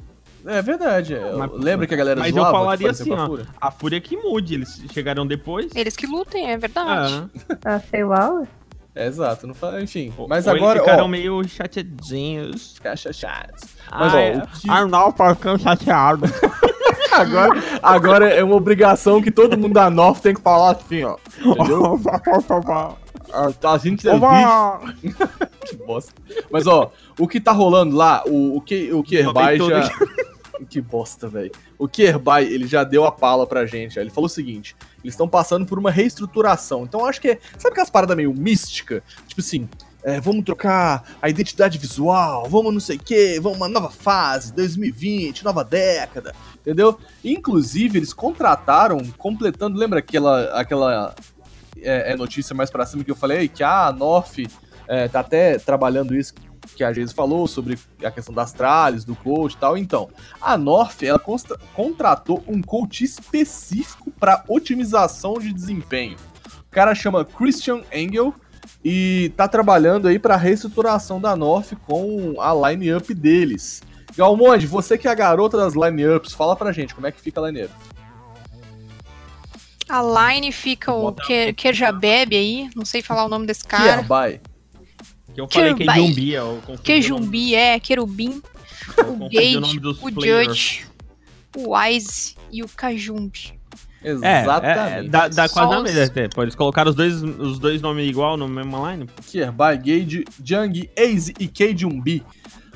É, verdade. é. Mas- Lembra que a galera Mas eu falaria parecia assim, a ó. Fúria? A Fúria que mude, eles chegaram depois. Eles que lutem, é verdade. Ah, Ah, sei lá. É, exato, não fa... enfim. Mas ou agora, eles ficaram ó, meio chateadinhos. ficar chateados. Mas, Ah, ó, é. o que- Arnaldo tá ficando chateado. agora, agora é uma obrigação que todo mundo da North tem que falar assim, ó. Entendeu? Ah, Tá assim que. Que bosta. Mas, ó, o que tá rolando lá, o, o que o todo já... Que bosta, velho. O Kerbai, ele já deu a pala pra gente. Ele falou o seguinte, eles estão passando por uma reestruturação. Então, acho que é... Sabe aquelas paradas meio mística? Tipo assim... é, vamos trocar a identidade visual, vamos não sei o que, vamos uma nova fase, 2020, nova década, entendeu? Inclusive, eles contrataram, completando, lembra aquela, aquela é, é, notícia mais pra cima que eu falei, que a North é, tá até trabalhando isso que a Geise falou sobre a questão das tralhas, do coach e tal. Então, a North, ela consta- contratou um coach específico para otimização de desempenho. O cara chama Christian Engel e tá trabalhando aí para reestruturação da North com a line-up deles. Galmonde, você que é a garota das line-ups, fala pra gente como é que fica a line-up. A line fica o que, Queijabebe aí, não sei falar o nome desse cara. Kierbai. Que eu falei que é Kirby. Jumbi, ó. eu o Queijumbi, é, Querubim, eu o o Gage, dos o players. Judge, o Wise e o Kajumbi. É, Exatamente. é, dá, dá Só quase na os- mesma. até. Pô, Eles colocaram os dois, os dois nomes igual no mesmo line. Kierbai, Gage, Jung, Aze e Kejumbi.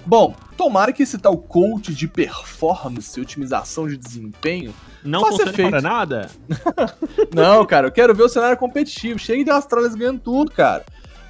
Bom, tomara que esse tal coach de performance e otimização de desempenho. Não Faça efeito. para nada. Não, cara, eu quero ver o cenário competitivo. Chega de Astralis ganhando tudo, cara.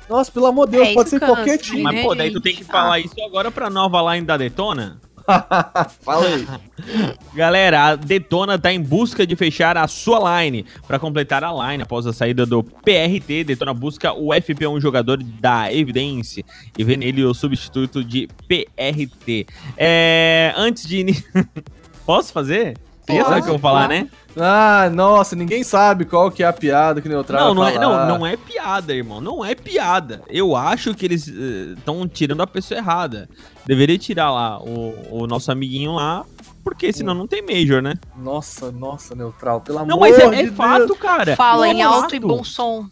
Nossa, pelo amor de Deus, É, pode ser qualquer cansa, time. Mas, né, pô, daí tu gente? tem que Ah. falar isso agora pra nova line da Detona? Fala aí. Galera, a Detona tá em busca de fechar a sua line. Pra completar a line, após a saída do PRT, Detona busca o FP1 jogador da Evidence e vê nele o substituto de PRT. É, antes de. Posso fazer? Você já sabe o que eu vou falar, né? Ah, nossa, ninguém sabe qual que é a piada que o Neutral Não, não vai é, não, não é piada, irmão. Não é piada. Eu acho que eles estão tirando a pessoa errada. Deveria tirar lá o, o nosso amiguinho lá, porque senão não tem Major, né? Nossa, nossa, Neutral, pelo amor Não, mas é, de é Deus. fato, cara. Fala Não, em é alto fato. e bom som.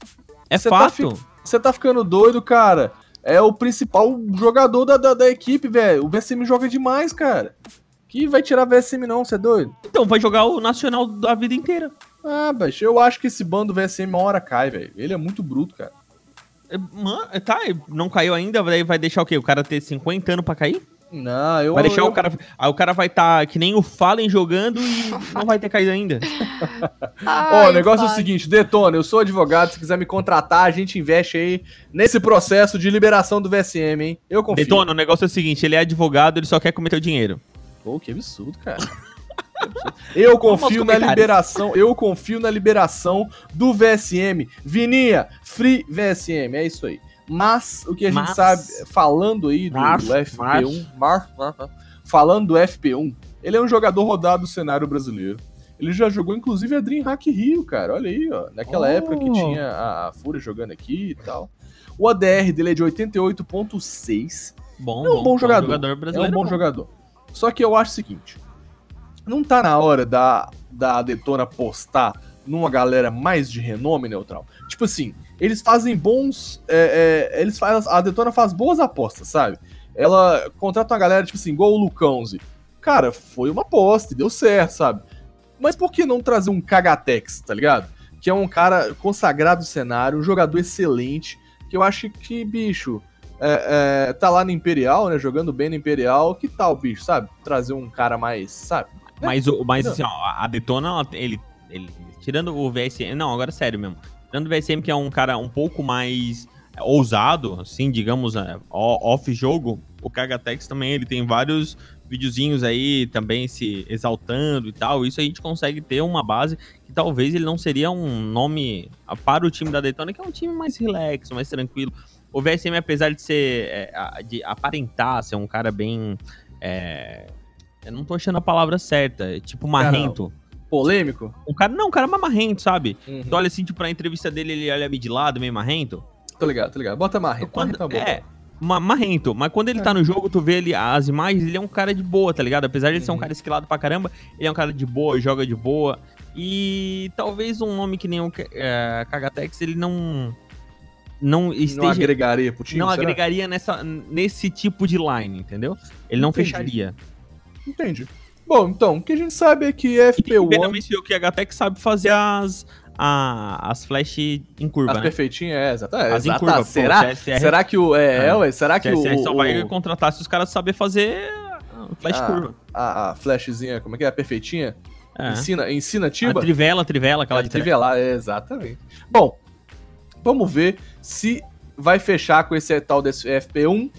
É Você tá fato. Você tá ficando doido, cara. É o principal jogador da, da, da equipe, velho. O VSM joga demais, cara. Que vai tirar VSM não, você é doido? Então, vai jogar o Nacional da vida inteira. Ah, bicho, eu acho que esse bando VSM uma hora cai, velho. Ele é muito bruto, cara. É, Mano, tá, não caiu ainda, daí vai deixar o quê? O cara ter 50 anos pra cair? Não, eu. Vai deixar eu, o cara. Aí o cara vai estar que nem o Fallen jogando e não vai ter caído ainda. Ó, o negócio é o seguinte, Detona, eu sou advogado, se quiser me contratar, a gente investe aí nesse processo de liberação do VSM, hein? Eu confio. Detona, o negócio é o seguinte: ele é advogado, ele só quer comer teu dinheiro. Pô, que absurdo, cara. Eu confio na liberação, eu confio na liberação do VSM. Vininha, free VSM, é isso aí. Mas o que a gente Mas- sabe, falando aí do, Mas- do FP1, Mar- Mar- Mar- falando do FP1, ele é um jogador rodado do cenário brasileiro. Ele já jogou inclusive a DreamHack Rio, cara. Olha aí, ó. Naquela Oh. época que tinha a, a Fúria jogando aqui e tal. O ADR dele é de 88.6. Bom, É um bom jogador. É um brasileiro. bom jogador. Só que eu acho o seguinte: não tá na hora da, da Detona postar numa galera mais de renome neutral. Tipo assim, eles fazem bons. é, é, eles faz, a Detona faz boas apostas, sabe? Ela contrata uma galera, tipo assim, igual o Lucãozi. Cara, foi uma aposta e deu certo, sabe? Mas por que não trazer um Kagatex, tá ligado? Que é um cara consagrado no cenário, um jogador excelente, que eu acho que, bicho, é, é, tá lá no Imperial, né? Jogando bem no Imperial. Que tal, bicho, sabe? Trazer um cara mais, sabe? Mas, o- mas assim, ó, a Detona, ele, ele. Tirando o VSM. Não, agora sério mesmo. Tirando o VSM, que é um cara um pouco mais ousado, assim, digamos, é, off-jogo, o Kagatex também, ele tem vários videozinhos aí também se exaltando e tal. Isso a gente consegue ter uma base que talvez ele não seria um nome para o time da Detona, que é um time mais relax, mais tranquilo. O VSM, apesar de ser. é, de aparentar ser um cara bem. é, eu não tô achando a palavra certa. é Tipo, marrento. Polêmico? O cara, não, o cara é mais marrento, sabe? Uhum. Tu olha assim, tipo, pra entrevista dele, ele olha meio de lado, meio marrento. Tô ligado, tô ligado. Bota marrento. Quando- Marrento é bom. é, ma- marrento. Mas quando ele tá no jogo, tu vê ele, as imagens, ele é um cara de boa, tá ligado? Apesar de ele ser um Uhum. cara esquilado pra caramba, ele é um cara de boa, joga de boa. E talvez um nome que nem o é, Kagatex, ele não. Não Não esteja. agregaria pro time, não será? agregaria nessa, nesse tipo de line, entendeu? Ele não Entendi. fecharia. Entendi. Bom, então, o que a gente sabe é que E tem que ver FP1, também se o Kagatex sabe fazer as. A, as flash em curva, as né? perfeitinhas, é, exata, é, As em curva, pô, será, CSR será que o... É, É. ué, será que o... CSR só o- vai contratar se os caras saberem fazer a flash Ah, curva. a, a flashzinha, como é que é? A perfeitinha? É. Ensina, ensina A Tiba? trivela, trivela, aquela É, de trás. trivelar, é, exatamente. Bom, vamos ver se vai fechar com esse tal desse FP1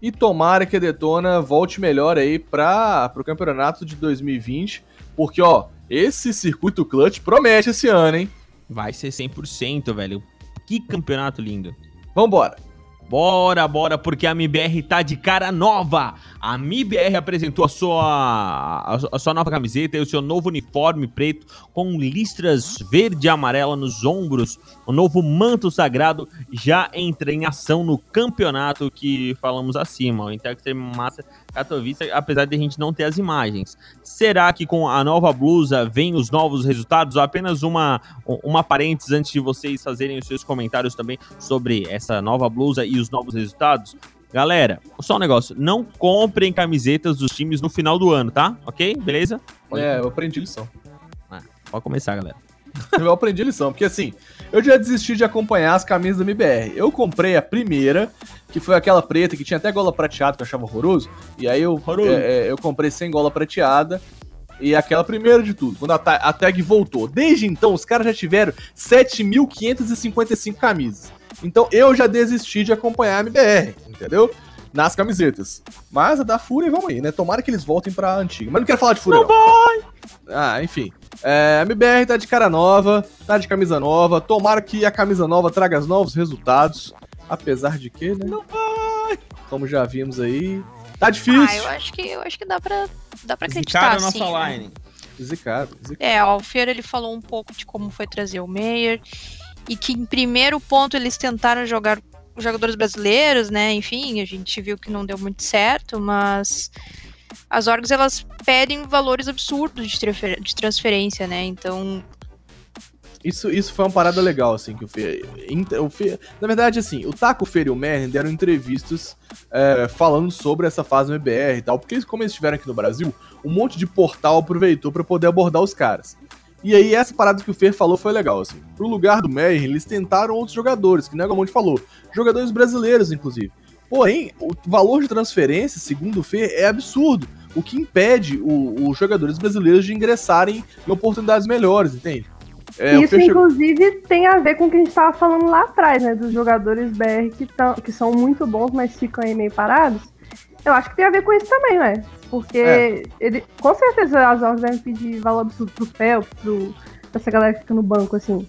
e tomara que a Detona volte melhor aí para o campeonato de 2020, porque ó, esse circuito clutch promete esse ano, hein? Vai ser 100%, velho. Que campeonato lindo. Vambora. Bora, bora, porque a MBR tá de cara nova. A MBR apresentou a sua, a, a sua nova camiseta e o seu novo uniforme preto com listras verde e amarela nos ombros. O novo manto sagrado já entra em ação no campeonato que falamos acima, o Inter Massa Katowice, apesar de a gente não ter as imagens. Será que com a nova blusa vem os novos resultados? Apenas uma, uma parênteses antes de vocês fazerem os seus comentários também sobre essa nova blusa e os novos resultados. Galera, só um negócio, não comprem camisetas dos times no final do ano, tá? Ok? Beleza? É, eu aprendi lição. pode começar, galera. Eu aprendi lição, porque assim, eu já desisti de acompanhar as camisas da MBR. Eu comprei a primeira, que foi aquela preta que tinha até gola prateada, que eu achava horroroso. E aí eu, é, é, eu comprei sem gola prateada. E aquela primeira de tudo, quando a, ta- a tag voltou. Desde então, os caras já tiveram 7.555 camisas. Então eu já desisti de acompanhar a MBR, entendeu? Nas camisetas. Mas a da Fúria, vamos aí, né? Tomara que eles voltem pra antiga. Mas não quero falar de Fúria, não. Ah, enfim. É, a MBR tá de cara nova, tá de camisa nova. Tomara que a camisa nova traga os novos resultados. Apesar de que, né? Não vai! Como já vimos aí. Tá Ah, difícil. eu acho que eu acho que dá pra, dá pra acreditar, cara é sim. nossa line. Zicado, zicado. É, ó, o Fer ele falou um pouco de como foi trazer o Meyer e que em primeiro ponto eles tentaram jogar jogadores brasileiros, né? Enfim, a gente viu que não deu muito certo, mas as orgs elas pedem valores absurdos de, transfer- de transferência, né? Então, Isso, isso foi uma parada legal, assim, que o Fê. o Fê- na verdade, assim, o Taco Fer e o Merlin deram entrevistas é, falando sobre essa fase do MBR e tal, porque como eles estiveram aqui no Brasil, um monte de portal aproveitou pra poder abordar os caras. E aí, essa parada que o Fer falou foi legal, assim. Pro lugar do Merlin, eles tentaram outros jogadores, que nem o Monte falou. Jogadores brasileiros, inclusive. Porém, o valor de transferência, segundo o Fer, é absurdo. O que impede o- os jogadores brasileiros de ingressarem em oportunidades melhores, entende? É, Isso, Fer chegou- inclusive, tem a ver com o que a gente tava falando lá atrás, né? Dos jogadores BR que, tão, que são muito bons, mas ficam aí meio parados. Eu acho que tem a ver com isso também, né? Porque É. ele, com certeza as orgs devem pedir valor absurdo pro Phelps, pro, pra essa galera que fica no banco, assim.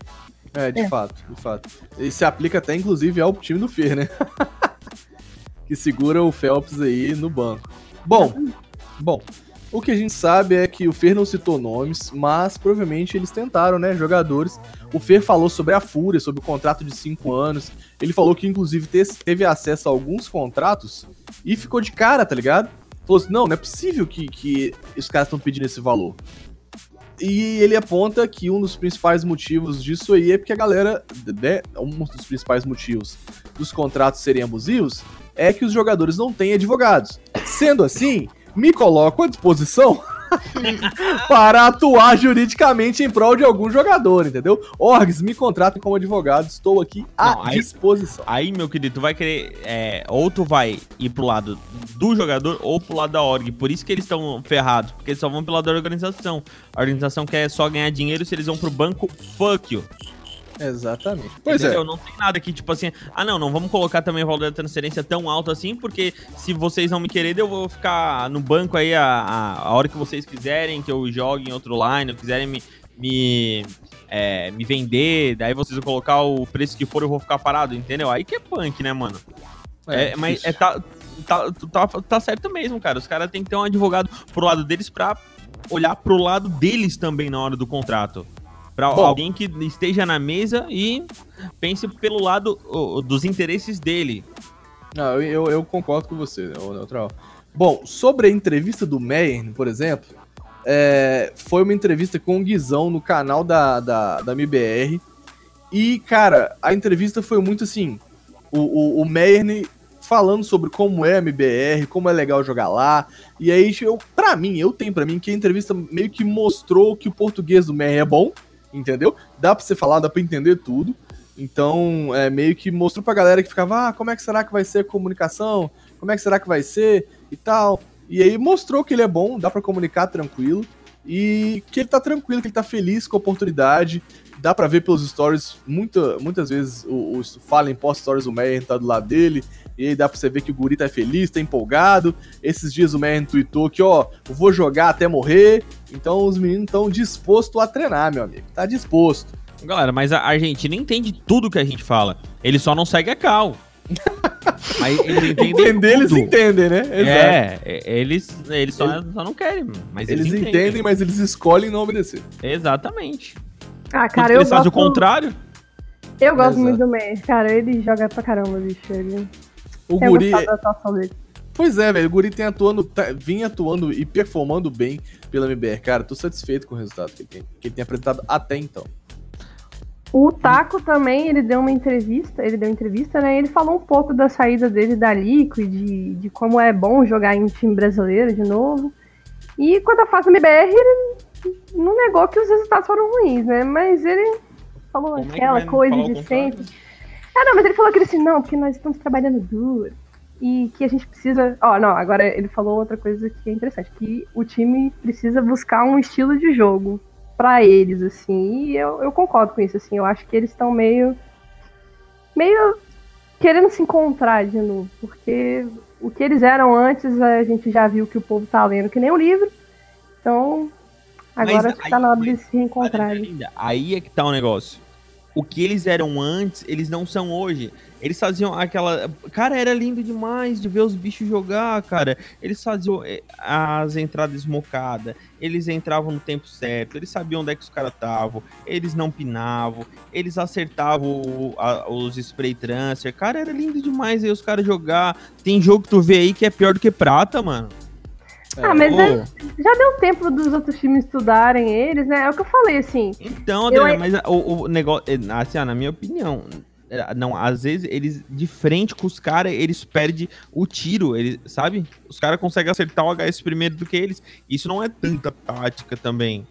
É, de É. fato, de fato. E se aplica até, inclusive, ao time do Fer, né? que segura o Phelps aí no banco. Bom, bom, o que a gente sabe é que o Fer não citou nomes, mas provavelmente eles tentaram, né, jogadores. O Fer falou sobre a Fúria, sobre o contrato de 5 anos. Ele falou que, inclusive, te- teve acesso a alguns contratos e ficou de cara, tá ligado? Falou assim, não, não é possível que, que os caras estão pedindo esse valor. E ele aponta que um dos principais motivos disso aí é porque a galera, né, um dos principais motivos dos contratos serem abusivos é que os jogadores não têm advogados. Sendo assim, me coloco à disposição para atuar juridicamente em prol de algum jogador, entendeu? Orgs, me contratem como advogado, estou aqui à Não, aí- disposição. Aí, meu querido, tu vai querer. é, ou tu vai ir pro lado do jogador ou pro lado da org. Por isso que eles estão ferrados. Porque eles só vão pelo lado da organização. A organização quer só ganhar dinheiro se eles vão pro banco, fuck you. Exatamente. Pois Entendeu? é. Não tem nada que, tipo assim, ah não, não vamos colocar também o valor da transferência tão alto assim, porque se vocês não me quererem, eu vou ficar no banco aí a, a, a hora que vocês quiserem, que eu jogue em outro line, ou quiserem me, me, é, me vender, daí vocês vão colocar o preço que for, eu vou ficar parado, entendeu? Aí que é punk, né, mano? É, mas é, tá, tá, tá, tá certo mesmo, cara. Os caras têm que ter um advogado pro lado deles pra olhar pro lado deles também na hora do contrato. Bom. alguém que esteja na mesa e pense pelo lado ó, dos interesses dele. Não, eu, eu, concordo com você, Neutral. Bom, sobre a entrevista do Meyer, por exemplo, é, foi uma entrevista com o Guizão no canal da, da, da MBR. E, cara, a entrevista foi muito assim: o, o, o Meyer falando sobre como é a MBR, como é legal jogar lá. E aí, eu, pra mim, eu tenho pra mim que a entrevista meio que mostrou que o português do Meyer é bom, entendeu? Dá pra você falar, dá pra entender tudo. Então, é meio que mostrou pra galera que ficava, ah, como é que será que vai ser a comunicação? Como é que será que vai ser? E tal. E aí mostrou que ele é bom, dá pra comunicar tranquilo. E que ele tá tranquilo, que ele tá feliz com a oportunidade. Dá pra ver pelos stories, muita, muitas vezes o, o Fallen post stories, o Meyer tá do lado dele. E aí dá pra você ver que o Guri tá feliz, tá empolgado. Esses dias o Meyer tweetou que, ó, eu vou jogar até morrer. Então os meninos estão dispostos a treinar, meu amigo. Tá disposto. Galera, mas a Argentina entende tudo que a gente fala. Ele só não segue a cal. Mas eles entendem Entender, eles entendem, né? É, é, eles, eles só, só não querem, mas Eles, eles, entendem, mas eles escolhem não obedecer. Exatamente. Ah, cara, eu eles fazem gosto, o contrário. eu gosto Exato. muito do Meyer, cara. Ele joga pra caramba, bicho. Ele... O Eu Guri. dele. Pois é, velho. O Guri tem atuando, tá- vinha atuando e performando bem pela MBR. Cara, tô satisfeito com o resultado que ele tem, que ele tem apresentado até então. O Taco também, ele deu uma entrevista, ele deu entrevista, né? e Ele falou um pouco da saída dele da Liquid, de, de como é bom jogar em um time brasileiro de novo. E quando eu faço MBR, ele não negou que os resultados foram ruins, né? Mas ele falou Como é que aquela vai coisa de contrário? Ah, não, mas ele falou aquele assim, não, porque nós estamos trabalhando duro. E que a gente precisa. Ó, não, agora ele falou outra coisa que é interessante, que o time precisa buscar um estilo de jogo pra eles, assim. E eu, eu concordo com isso, assim. Eu acho que eles estão meio. meio querendo se encontrar de novo. Porque o que eles eram antes, a gente já viu que o povo tá lendo que nem um livro. Então, agora Mas acho que tá aí- na hora de se reencontrarem. Linda, Aí é que tá o negócio. O que eles eram antes, eles não são hoje. Eles faziam aquela. Cara, era lindo demais de ver os bichos jogar, cara. Eles faziam eh, as entradas esmocadas, eles entravam no tempo certo, eles sabiam onde é que os caras estavam, eles não pinavam, eles acertavam a- os spray transfer. Cara, era lindo demais aí os caras jogar. Tem jogo que tu vê aí que é pior do que prata, mano. Ah, mas Ô, é- já deu tempo dos outros times estudarem eles, né? É o que eu falei, assim. Então, Eu- Adriana, mas o, o negócio, é, assim, ó, na minha opinião, é, não, às vezes eles, de frente com os caras, eles perdem o tiro, eles, sabe? Os caras conseguem acertar o HS primeiro do que eles. Isso não é tanta tática também.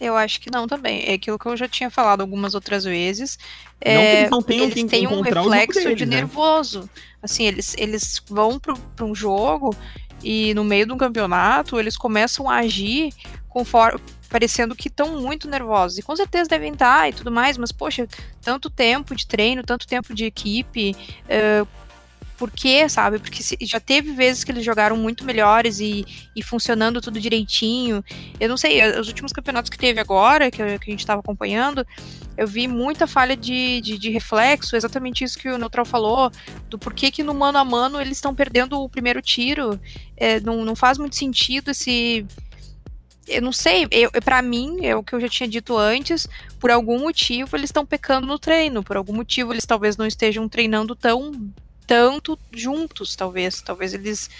Eu acho que não também. É aquilo que eu já tinha falado algumas outras vezes. Não que É, eles não tenham eles que têm um reflexo deles, de né? nervoso. Assim, eles, eles vão para um jogo e no meio de um campeonato eles começam a agir conforme parecendo que estão muito nervosos. E com certeza devem estar e tudo mais, mas poxa, tanto tempo de treino, tanto tempo de equipe, eh, por quê, sabe? Porque se- já teve vezes que eles jogaram muito melhores e, e funcionando tudo direitinho. Eu não sei, os últimos campeonatos que teve agora, que, que a gente estava acompanhando, eu vi muita falha de, de, de reflexo, exatamente isso que o Neutral falou, do porquê que no mano a mano eles estão perdendo o primeiro tiro. É, não, não faz muito sentido esse. Eu não sei, eu, para mim, é o que eu já tinha dito antes, por algum motivo eles estão pecando no treino, por algum motivo eles talvez não estejam treinando tão tanto juntos, talvez. Talvez eles.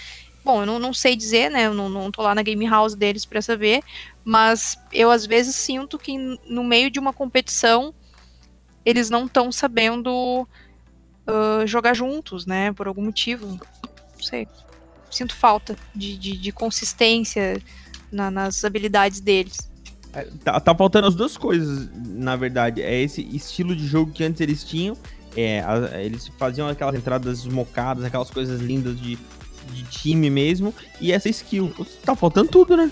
Bom, eu não, não sei dizer, né? Eu não, não tô lá na game house deles para saber, mas eu às vezes sinto que no meio de uma competição eles não estão sabendo ah, jogar juntos, né? Por algum motivo. Não sei. Sinto falta de, de, de consistência na- nas habilidades deles. Tá, tá faltando as duas coisas, na verdade. É esse estilo de jogo que antes eles tinham. É, a- eles faziam aquelas entradas esmocadas, aquelas coisas lindas de, de time mesmo. E essa skill. Tá faltando tudo, né?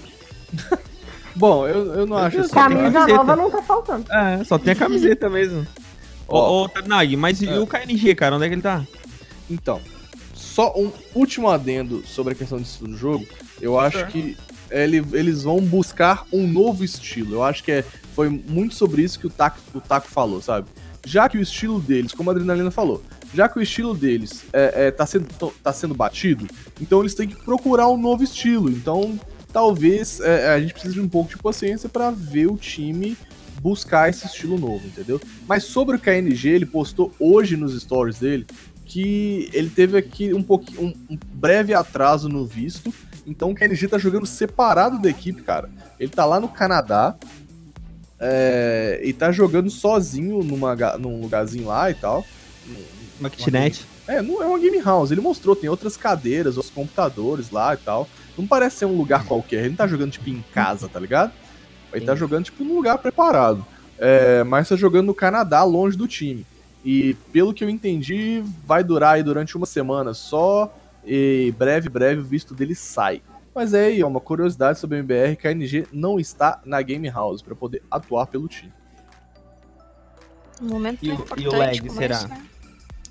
Bom, eu, eu não acho assim. Camisa camiseta. nova não tá faltando. É, só tem a camiseta mesmo. Ô, ô Tarnag, mas e É. o KNG, cara? Onde é que ele tá? Então, só um último adendo sobre a questão do estilo do jogo. Eu acho que ele- eles vão buscar um novo estilo. Eu acho que é, foi muito sobre isso que o Taco, o Taco falou, sabe? Já que o estilo deles, como a Adrenalina falou, já que o estilo deles é, é, tá, sendo, tá sendo batido, então eles têm que procurar um novo estilo. Então, talvez é, a gente precise de um pouco de paciência para ver o time buscar esse estilo novo, entendeu? Mas sobre o KNG, ele postou hoje nos stories dele que ele teve aqui um pouquinho um, um breve atraso no visto. Então o KNG tá jogando separado da equipe, cara. Ele tá lá no Canadá. É, e tá jogando sozinho numa, num lugarzinho lá e tal. Uma kitnet. É, não é uma game house. Ele mostrou, tem outras cadeiras, outros computadores lá e tal. Não parece ser um lugar qualquer. Ele não tá jogando, tipo, em casa, tá ligado? Ele tá Sim. jogando, tipo, num lugar preparado. É, mas tá jogando no Canadá, longe do time. E pelo que eu entendi, vai durar aí durante uma semana só. E breve, breve o visto dele sai. Mas é aí, ó, uma curiosidade sobre o MBR, que a NG não está na Game House para poder atuar pelo time. Um momento E o- importante e o lag, será? esse, né?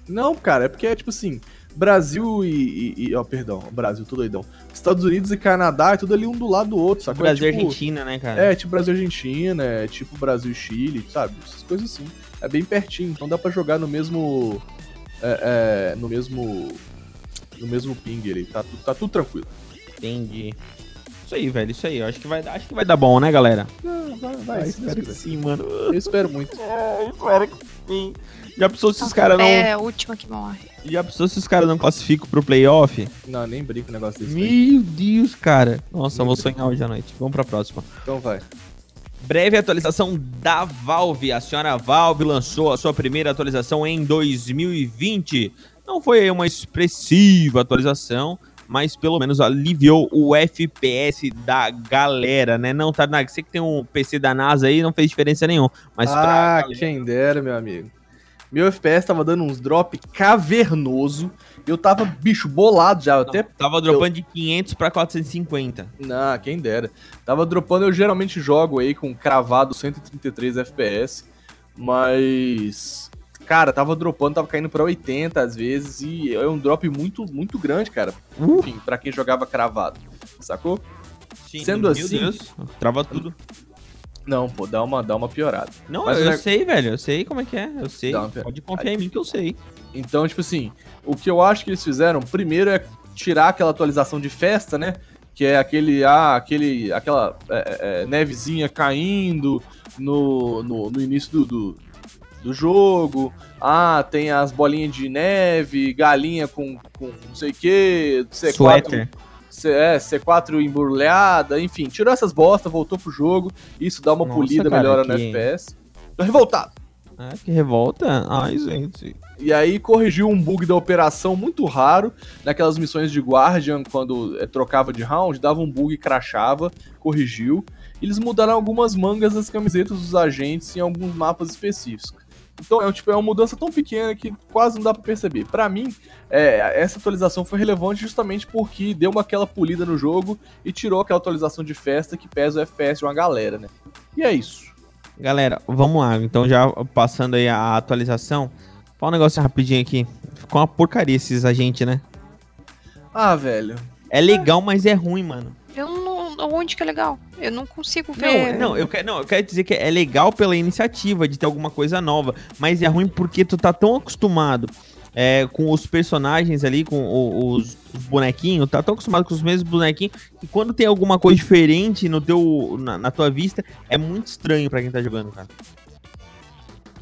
Não, cara, é porque é tipo assim, Brasil e. e- e- ó, perdão, Brasil, tudo doidão. Estados Unidos e Canadá é tudo ali um do lado do outro, sacou? Brasil e é, tipo, Argentina, né, cara? É, tipo Brasil e Argentina, é tipo Brasil e Chile, sabe? Essas coisas assim. É bem pertinho, então dá pra jogar no mesmo. é, é, no mesmo. No mesmo ping ali, tá, tá tudo tranquilo. Entendi. Isso aí, velho, isso aí. Eu acho que vai, dar- acho que vai dar bom, né, galera? Ah, vai, vai, Deus espero que sim, mano. Eu espero muito. É, espero que sim. Já pensou se os caras não. É a última que morre. Já pensou se os caras não classificam pro playoff? Não, nem brinco o negócio desse. aí. Meu Deus, cara. Nossa, eu vou sonhar hoje à noite. Vamos pra próxima. Então vai. Breve atualização da Valve. A senhora Valve lançou a sua primeira atualização em 2020. Não foi uma expressiva atualização, mas pelo menos aliviou o FPS da galera, né? Não, Tarnag, você que tem um PC da NASA aí, não fez diferença nenhuma. Mas pra ah, galera- quem dera, meu amigo. Meu FPS tava dando uns drop cavernoso. Eu tava, bicho, bolado já. eu não, até. tava dropando de 500 pra 450. Não, quem dera. Tava dropando, eu geralmente jogo aí com cravado 133 FPS. Mas. Cara, tava dropando, tava caindo pra 80 às vezes. E é um drop muito, muito grande, cara. Uh. Enfim, pra quem jogava cravado. Sacou? Sim, Sendo meu assim- Deus, trava tudo. Não, pô, dá uma, dá uma piorada. Não, Mas eu, sei, velho. Eu sei como é que é. Eu sei. Pode confiar em mim que eu sei. Então, tipo assim, o que eu acho que eles fizeram, primeiro é tirar aquela atualização de festa, né? Que é aquele, ah, aquele, aquela é, é, nevezinha caindo no, no, no início do, do, do jogo. Ah, tem as bolinhas de neve, galinha com, com não sei o que, C4, Sweater. C, é, C4 embrulhada, enfim, tirou essas bostas, voltou pro jogo. Isso dá uma Nossa, polida cara, melhora no que- FPS. Tô revoltado. Ah, que revolta. Ai, gente. E aí corrigiu um bug da operação muito raro. Naquelas missões de Guardian, quando eh, trocava de round, dava um bug e crashava, corrigiu. eles mudaram algumas mangas das camisetas dos agentes em alguns mapas específicos. Então, é, tipo, é uma mudança tão pequena que quase não dá pra perceber. Pra mim, é, essa atualização foi relevante justamente porque deu uma aquela polida no jogo e tirou aquela atualização de festa que pesa o FPS de uma galera, né? E é isso. Galera, vamos lá. Então, já passando aí a atualização, fala um negócio rapidinho aqui. Ficou uma porcaria esses agentes, né? Ah, velho. É legal, mas é ruim, mano. Eu não. Onde que é legal? Eu não consigo Não, ver. não, eu quero, não, eu quero dizer que é legal pela iniciativa de ter alguma coisa nova, mas é ruim porque tu tá tão acostumado é, com os personagens ali, com o- os, os bonequinhos, tá tão acostumado com os mesmos bonequinhos, que quando tem alguma coisa diferente no teu, na, na tua vista, é muito estranho pra quem tá jogando, cara.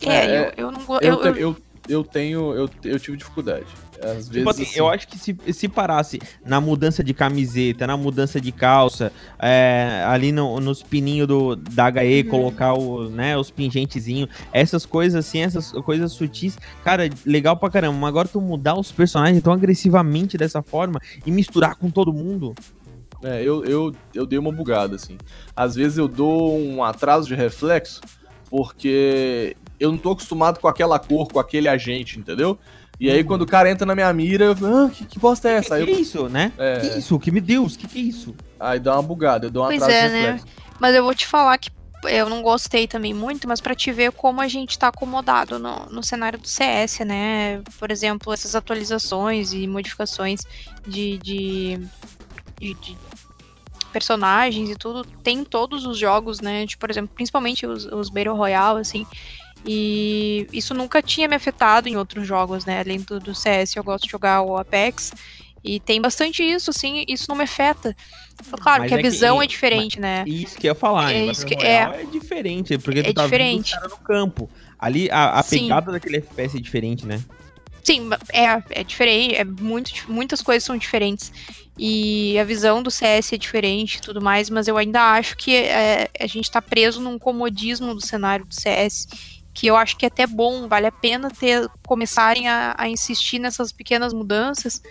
É, É, eu, eu não gosto. Eu, Eu, eu, eu tenho. Eu, eu tive dificuldade. Às vezes. Tipo assim, assim, eu acho que se, se parasse na mudança de camiseta, na mudança de calça, é, ali no- nos pininhos do, da HE, Uhum. colocar o, né, os pingentezinhos, essas coisas assim, essas coisas sutis, cara, legal pra caramba. Mas agora tu mudar os personagens tão agressivamente dessa forma e misturar com todo mundo. É, eu, eu, eu dei uma bugada, assim. Às vezes eu dou um atraso de reflexo, porque eu não tô acostumado com aquela cor, com aquele agente, entendeu? E aí quando o cara entra na minha mira, eu falo, ah, que, que bosta é essa? Aí, que, eu, que isso, né? É. Que isso? Que me Deus, que que é isso? aí dá uma bugada, eu dou um Pois é, né? Mas eu vou te falar que eu não gostei também muito, mas pra te ver como a gente tá acomodado no, no cenário do CS, né? Por exemplo, essas atualizações e modificações de, de, de- de personagens e tudo, tem em todos os jogos, né? Tipo, por exemplo, principalmente os, os Battle Royale, assim. E isso nunca tinha me afetado em outros jogos, né? Além do, do CS, eu gosto de jogar o Apex. E tem bastante isso, assim, isso não me afeta. Claro Mas que a é que- visão é diferente, né? Isso que eu ia falar, É isso que- Royale é... diferente, porque É tu tá diferente. vendo no campo. Ali, a, a Sim. pegada daquele FPS é diferente, né? Sim, é, é diferente, é muito, muitas coisas são diferentes. E a visão do CS é diferente e tudo mais, mas eu ainda acho que é, a gente tá preso num comodismo do cenário do CS, que eu acho que é até bom, vale a pena ter começarem a, a insistir nessas pequenas mudanças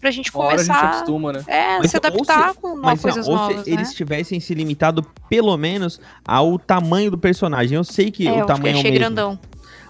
pra gente Uma hora a gente começar acostuma, né? é, Mas se ou se- adaptar com novas Mas coisas assim, ó, ou novas, se né? eles tivessem se limitado pelo menos ao tamanho do personagem. Eu sei que É, o eu tamanho é o achei mesmo. grandão.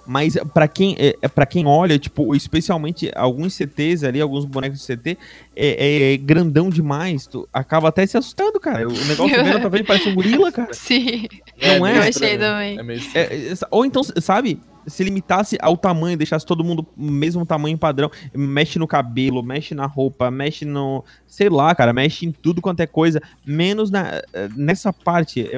Mas pra quem, é, para quem olha, tipo, especialmente alguns CTs ali, alguns bonecos de CT, é, é grandão demais. Tu acaba até se assustando, cara. O negócio vendo pra frente parece um gorila, cara. Sim, Não é? eu achei também. É. É, é, ou então, sabe? Se limitasse ao tamanho, deixasse todo mundo o mesmo tamanho padrão, mexe no cabelo, mexe na roupa, mexe no. Sei lá, cara, mexe em tudo quanto é coisa, menos na, nessa parte.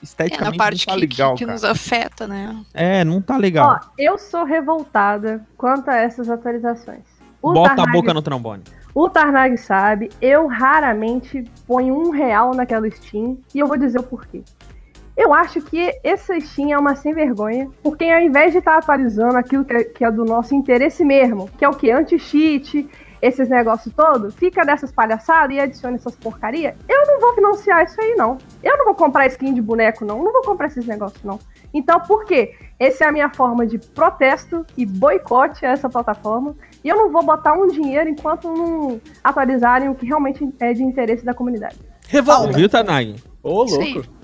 É, É esteticamente na parte não tá que, legal, que, que nos afeta, né? É, não tá legal. Ó, eu sou revoltada quanto a essas atualizações. O Bota a Tarnag- boca no trombone. O Tarnag sabe, eu raramente ponho um real naquela Steam e eu vou dizer o porquê. Eu acho que essa Steam é uma sem vergonha, porque ao invés de estar atualizando aquilo que é, que é do nosso interesse mesmo, que é o que? Anti-cheat, esses negócios todos, fica dessas palhaçadas e adiciona essas porcaria, eu não vou financiar isso aí, não. Eu não vou comprar skin de boneco, não. Não vou comprar esses negócios, não. Então, por quê? Essa é a minha forma de protesto e boicote a essa plataforma. E eu não vou botar um dinheiro enquanto não atualizarem o que realmente é de interesse da comunidade. Revolta! Viu, Tanag? Ô, louco.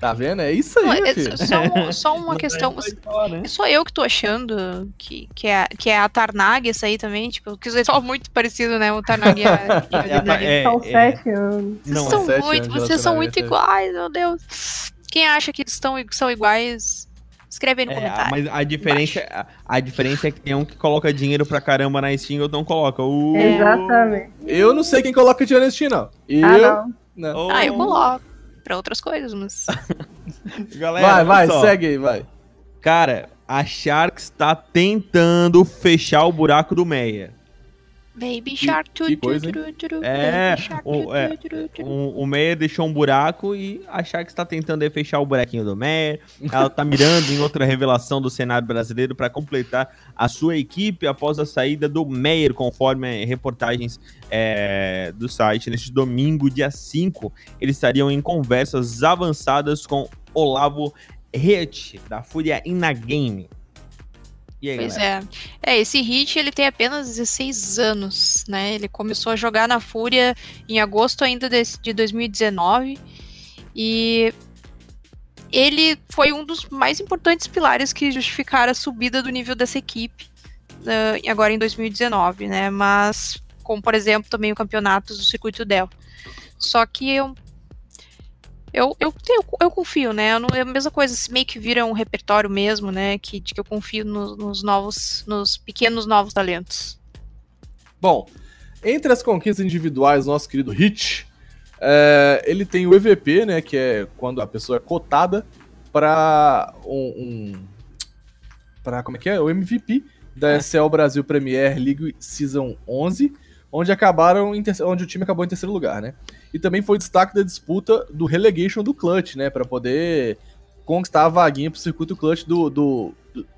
Tá vendo? É isso Não, aí, é filho. só, um- só uma questão. Sou eu que tô achando que, que, é, que é a Tarnag essa aí também, tipo, que é só muito parecido, né? O Tarnag e a, e a É, é, São é. sete anos. Vocês Não, são sete muito, vocês são muito iguais, meu Deus. Quem acha que estão, são iguais, escreve aí no É, comentário. mas a diferença, a, a diferença é que tem um que coloca dinheiro pra caramba na Steam e outro não coloca. Uh, Exatamente. Eu não sei quem coloca dinheiro nesse time, não. Eu. Ah, não. não. oh. Ah, eu coloco. Pra outras coisas, mas. Galera, Vai, vai, só. segue aí, vai. Cara, a Sharks tá tentando fechar o buraco do Meia. Baby Shark. que tu, coisa, hein? tu, tu, tu, É, Shark, o- é. O, o Meia deixou um buraco e a Sharks tá tentando fechar o buraquinho do Meia. Ela tá mirando em outra revelação do cenário brasileiro para completar a sua equipe após a saída do Meyer, conforme reportagens é, do site. Neste domingo, dia 5, eles estariam em conversas avançadas com Olavo Reich, da Fúria Inagame. E aí, Pois galera? é. É, esse Hit ele tem apenas 16 anos, né? Ele começou a jogar na Fúria em agosto ainda desse- de 2019. E ele foi um dos mais importantes pilares que justificaram a subida do nível dessa equipe uh, agora em 2019, né? Mas, como por exemplo, também o campeonato do Circuito Del. Só que eu. Eu, eu, eu, eu confio, né? Eu não, é a mesma coisa, se meio que vira um repertório mesmo, né? Que, de que eu confio no, nos novos, nos pequenos novos talentos. Bom, entre as conquistas individuais, nosso querido Hit, é, ele tem o EVP, né? Que é quando a pessoa é cotada para um, um para como é que é? O MVP da SL Brasil Premier League Season 11, onde acabaram onde o time acabou em terceiro lugar, né? E também foi destaque da disputa do relegation do Clutch, né, para poder conquistar a vaguinha pro circuito Clutch do, do,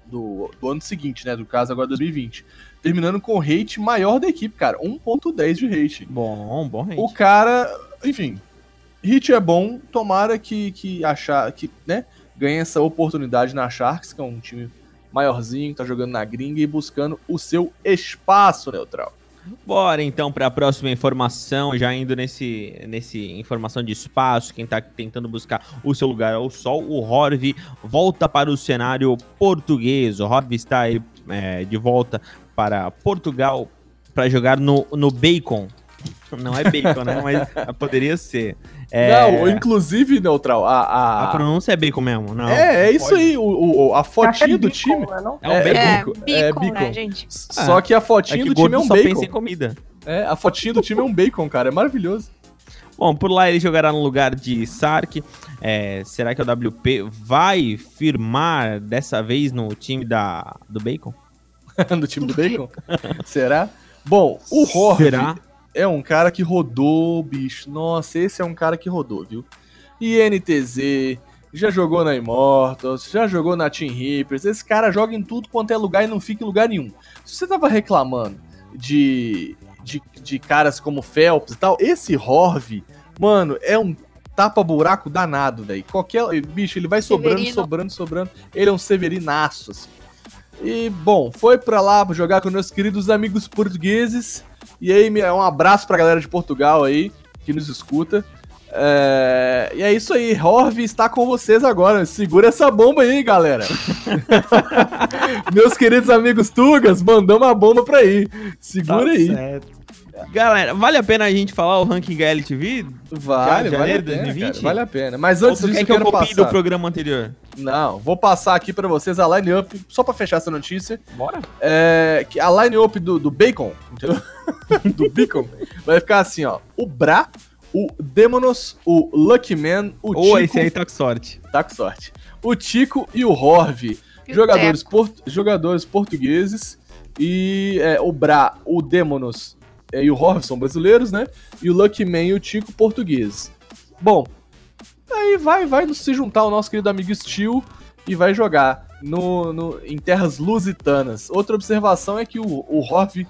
do, do, ano seguinte, né, do caso agora 2020. Terminando com rate maior da equipe, cara, 1.10 de rate. Bom, bom rate. O cara, enfim, hit é bom, tomara que que achar que, né, ganhe essa oportunidade na Sharks, que é um time maiorzinho, tá jogando na gringa e buscando o seu espaço neutral. Bora então para a próxima informação, já indo nesse, nesse informação de espaço, quem tá tentando buscar o seu lugar ao sol, o Horv volta para o cenário português. O Horv está aí, é, de volta para Portugal para jogar no, no Bacon. Não é Bacon, né? Mas poderia ser. É... Não, inclusive, Neutral, a, a... a pronúncia é bacon mesmo, não. É, é isso aí, o, o, a fotinha é do time... Né, é, um é, bacon. É, bacon, né, gente? Só que a fotinha é que do time é um só bacon. pensa em comida. É, a fotinha do time é um bacon, cara, é maravilhoso. Bom, por lá ele jogará no lugar de Sark. É, será que o WP vai firmar dessa vez no time da, do Bacon? no time do Bacon? será? Bom, o Horv será? É um cara que rodou, bicho. Nossa, esse é um cara que rodou, viu? INTZ, já jogou na Immortals, já jogou na Team Reapers. Esse cara joga em tudo quanto é lugar e não fica em lugar nenhum. Se você tava reclamando de, de, de caras como Phelps e tal, esse Horv, mano, é um tapa-buraco danado, velho. Qualquer. Bicho, ele vai sobrando, Severino. sobrando, sobrando. Ele é um severinaço, assim. E, bom, foi pra lá jogar com meus queridos amigos portugueses. E aí, um abraço pra galera de Portugal aí, que nos escuta. É... E é isso aí, Horv está com vocês agora. Segura essa bomba aí, galera. Meus queridos amigos Tugas, mandamos a bomba pra aí. Segura tá aí. Certo. Galera, vale a pena a gente falar o ranking HLTV? Vale, vale a pena, cara, vale a pena. Mas antes disso, quer que eu, eu copie do programa anterior? Não, vou passar aqui para vocês a line-up, só para fechar essa notícia. Bora. É, que a line-up do, do Bacon, entendeu? do Bacon, vai ficar assim, ó. O Bra, o Demonos, o Lucky Man, o Tico... Ou esse aí tá com sorte. Tá com sorte. O Tico e o Horv, jogadores, port, jogadores portugueses. E é, o Bra, o Demonos é, e o Horv são brasileiros, né? E o Lucky Man e o Tico portugueses. Bom, aí vai, vai se juntar o nosso querido amigo Steel e vai jogar no, no, em terras lusitanas. Outra observação é que o, o Horv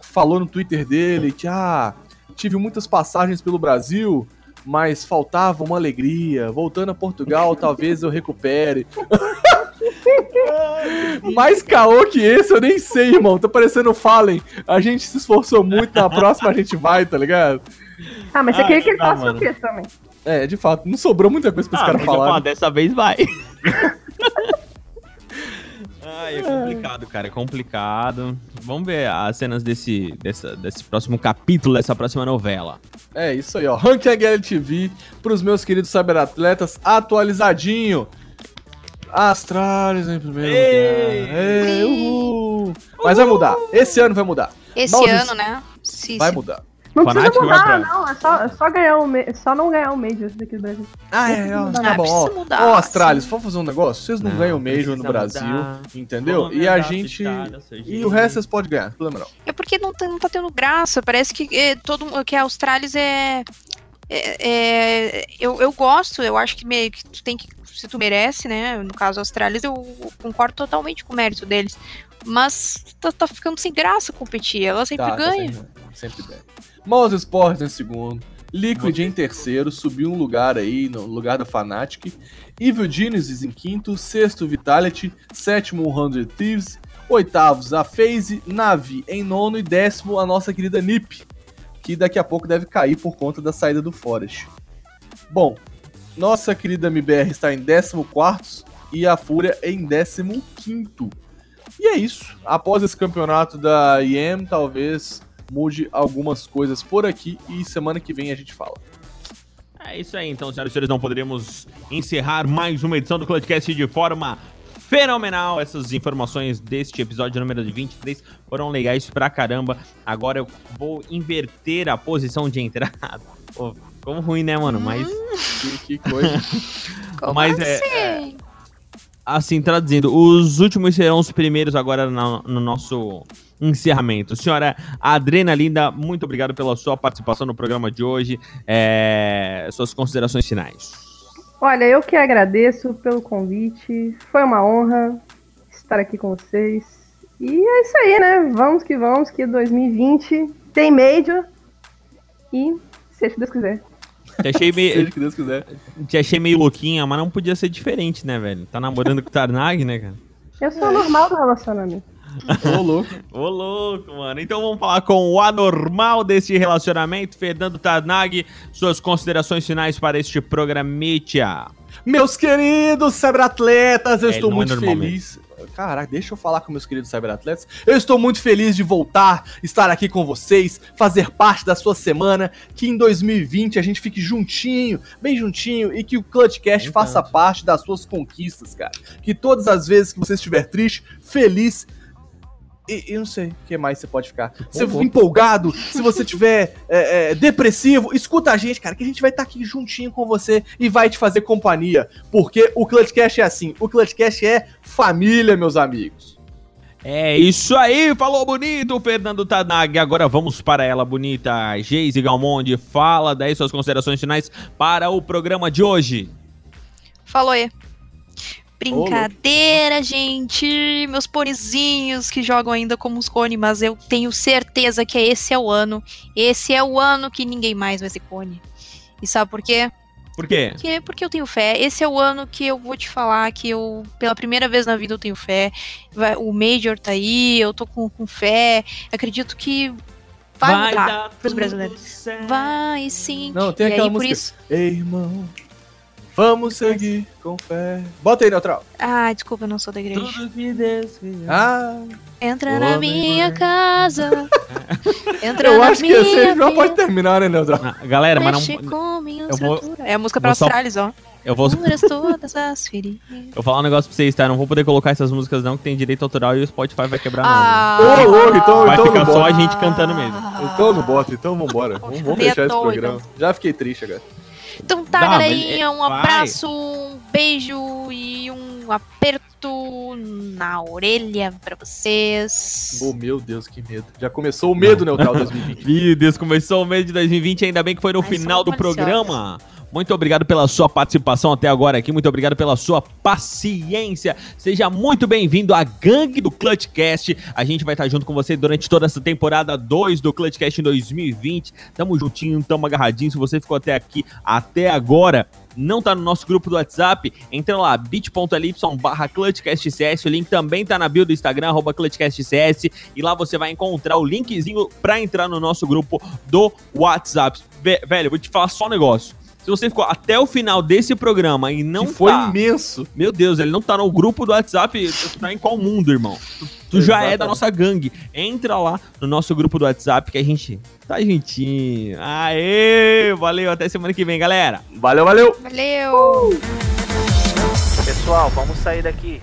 falou no Twitter dele que, ah, tive muitas passagens pelo Brasil, mas faltava uma alegria. Voltando a Portugal, talvez eu recupere. Mais caô que esse, eu nem sei, irmão. Tá parecendo Fallen. A gente se esforçou muito, na próxima a gente vai, tá ligado? Ah, mas você ah, queria que ele faça o quê também? É, de fato, não sobrou muita coisa pra esse ah, cara falar. dessa vez vai. Ai, é complicado, cara, é complicado. Vamos ver as cenas desse, dessa, desse próximo capítulo, dessa próxima novela. É isso aí, ó. Ranking HLTV pros meus queridos cyberatletas atualizadinho. Astralis em primeiro Ei! lugar. Ei, uhul. Mas vai mudar. Esse ano vai mudar. Esse ano, né? Sim, vai sim. mudar. Não Fanático precisa mudar, não. É só, é só, ganhar um só não ganhar o Major daqui do Brasil. Ah, é, ó, tá bom. Ó, mudar, ó Astralis, vamos fazer um negócio? Vocês não, não ganham o Major no Brasil, mudar. entendeu? E a gente... E o resto vocês podem ganhar, problema não. É porque não tá, não tá tendo graça. Parece que, é, todo, que a Astralis é... É, é, eu, eu gosto, eu acho que, meio que tu tem que se tu merece, né? No caso Astralis, eu concordo totalmente com o mérito deles. Mas tá, tá ficando sem graça competir. Ela sempre tá, ganha. Tá sempre, sempre ganha. Mouse Sports em segundo. Liquid em terceiro, subiu um lugar aí, no lugar da Fnatic. Evil Genesis em quinto, sexto Vitality, sétimo 100 Thieves, oitavos a FaZe, Navi em nono e décimo a nossa querida NiP, que daqui a pouco deve cair por conta da saída do Forest. Bom, nossa querida MBR está em 14 e a Fúria em 15. E é isso. Após esse campeonato da IEM, talvez mude algumas coisas por aqui e semana que vem a gente fala. É isso aí, então, senhoras e senhores, não poderíamos encerrar mais uma edição do Clutchcast de forma fenomenal. Essas informações deste episódio número 23 foram legais pra caramba. Agora eu vou inverter a posição de entrada. Pô, como ruim, né, mano? Mas. Que, que coisa. Como Mas é- assim? Assim, traduzindo, os últimos serão os primeiros agora no, no nosso encerramento. Senhora Adrenalina, muito obrigado pela sua participação no programa de hoje. É, suas considerações finais. Olha, eu que agradeço pelo convite. Foi uma honra estar aqui com vocês. E é isso aí, né? Vamos que vamos, que 2020 tem Major. E seja o que Deus quiser. Te achei, Seja meio, o que Deus quiser. te achei meio louquinha, mas não podia ser diferente, né, velho? Tá namorando com o Tarnag, né, cara? Eu sou normal do relacionamento. Ô, louco. Ô, louco, mano. Então vamos falar com o anormal desse relacionamento, Fernando Tarnag. Suas considerações finais para este programítia. Meus queridos cyberatletas, eu É, estou é muito normal feliz. Caraca, deixa eu falar com meus queridos cyberatletas. Eu estou muito feliz de voltar, estar aqui com vocês, fazer parte da sua semana, que em 2020 a gente fique juntinho, bem juntinho, e que o Clutchcast faça parte das suas conquistas, cara. Que todas as vezes que você estiver triste, feliz, e, e não sei o que mais você pode ficar. Se bom. empolgado, se você tiver é, é, depressivo, escuta a gente, cara, que a gente vai estar aqui juntinho com você e vai te fazer companhia. Porque o Clutchcast é assim, o Clutchcast é família, meus amigos. É isso aí, falou bonito, Fernando Tarnag. Agora vamos para ela, bonita. Geise Galmonde, fala daí suas considerações finais para o programa de hoje. Falou aí. Brincadeira, gente. Meus ponizinhos que jogam ainda como os cone, mas eu tenho certeza que esse é o ano. Esse é o ano que ninguém mais vai ser cone. E sabe por quê? Por quê? Porque, porque eu tenho fé. Esse é o ano que eu vou te falar que eu, pela primeira vez na vida, eu tenho fé. Vai- o Major tá aí, eu tô com, com fé. Acredito que vai, mudar dar pros brasileiros. certo. Vai sim. Não, tem e aquela aí, por música. isso. Ei, irmão, vamos seguir com fé. Bota aí, Neutral. Ah, desculpa, eu não sou da igreja. Tudo que Deus. Ah, Entra na neném. minha casa. Entra eu na acho que minha esse já vida. pode terminar, né, Neutral? Ah, Galera, mas Mexe não. com minha eu vou-. É a música pra vou só- Astralis, ó. Eu vou, Curas todas as feridas. eu vou falar um negócio pra vocês, tá? Eu não vou poder colocar essas músicas, não, que tem direito autoral e o Spotify vai quebrar. Ah, Ô, louco, então, Vai então ficar não só a bota. gente cantando mesmo. Então não bota, então vambora. Vamos, vamos fechar esse programa. Já fiquei triste agora. Então tá, Dá, mas galerinha. é- Um vai. abraço, um beijo e um aperto na orelha pra vocês. Oh, meu Deus, que medo. Já começou o medo, Neutral 2020. Meu Deus, começou o mês de 2020, ainda bem que foi no Ai, final do maliciosos. programa. Muito obrigado pela sua participação até agora aqui, muito obrigado pela sua paciência. Seja muito bem-vindo à gangue do Clutchcast. A gente vai estar junto com você durante toda essa temporada 2 do Clutchcast em 2020. Tamo juntinho, tamo agarradinho. Se você ficou até aqui, até agora, não tá no nosso grupo do WhatsApp, entra lá, bit.ly barra ClutchCastCS, o link também tá na bio do Instagram, arroba ClutchCastCS, e lá você vai encontrar o linkzinho pra entrar no nosso grupo do WhatsApp. Velho, vou te falar só um negócio. Se você ficou até o final desse programa e não que foi tá, imenso. meu Deus, ele não tá no grupo do WhatsApp, tu tá em qual mundo, irmão? Tu, tu já é da nossa gangue. Entra lá no nosso grupo do WhatsApp que a gente tá juntinho. Aê, valeu, até semana que vem, galera. Valeu, valeu. Valeu! Pessoal, vamos sair daqui.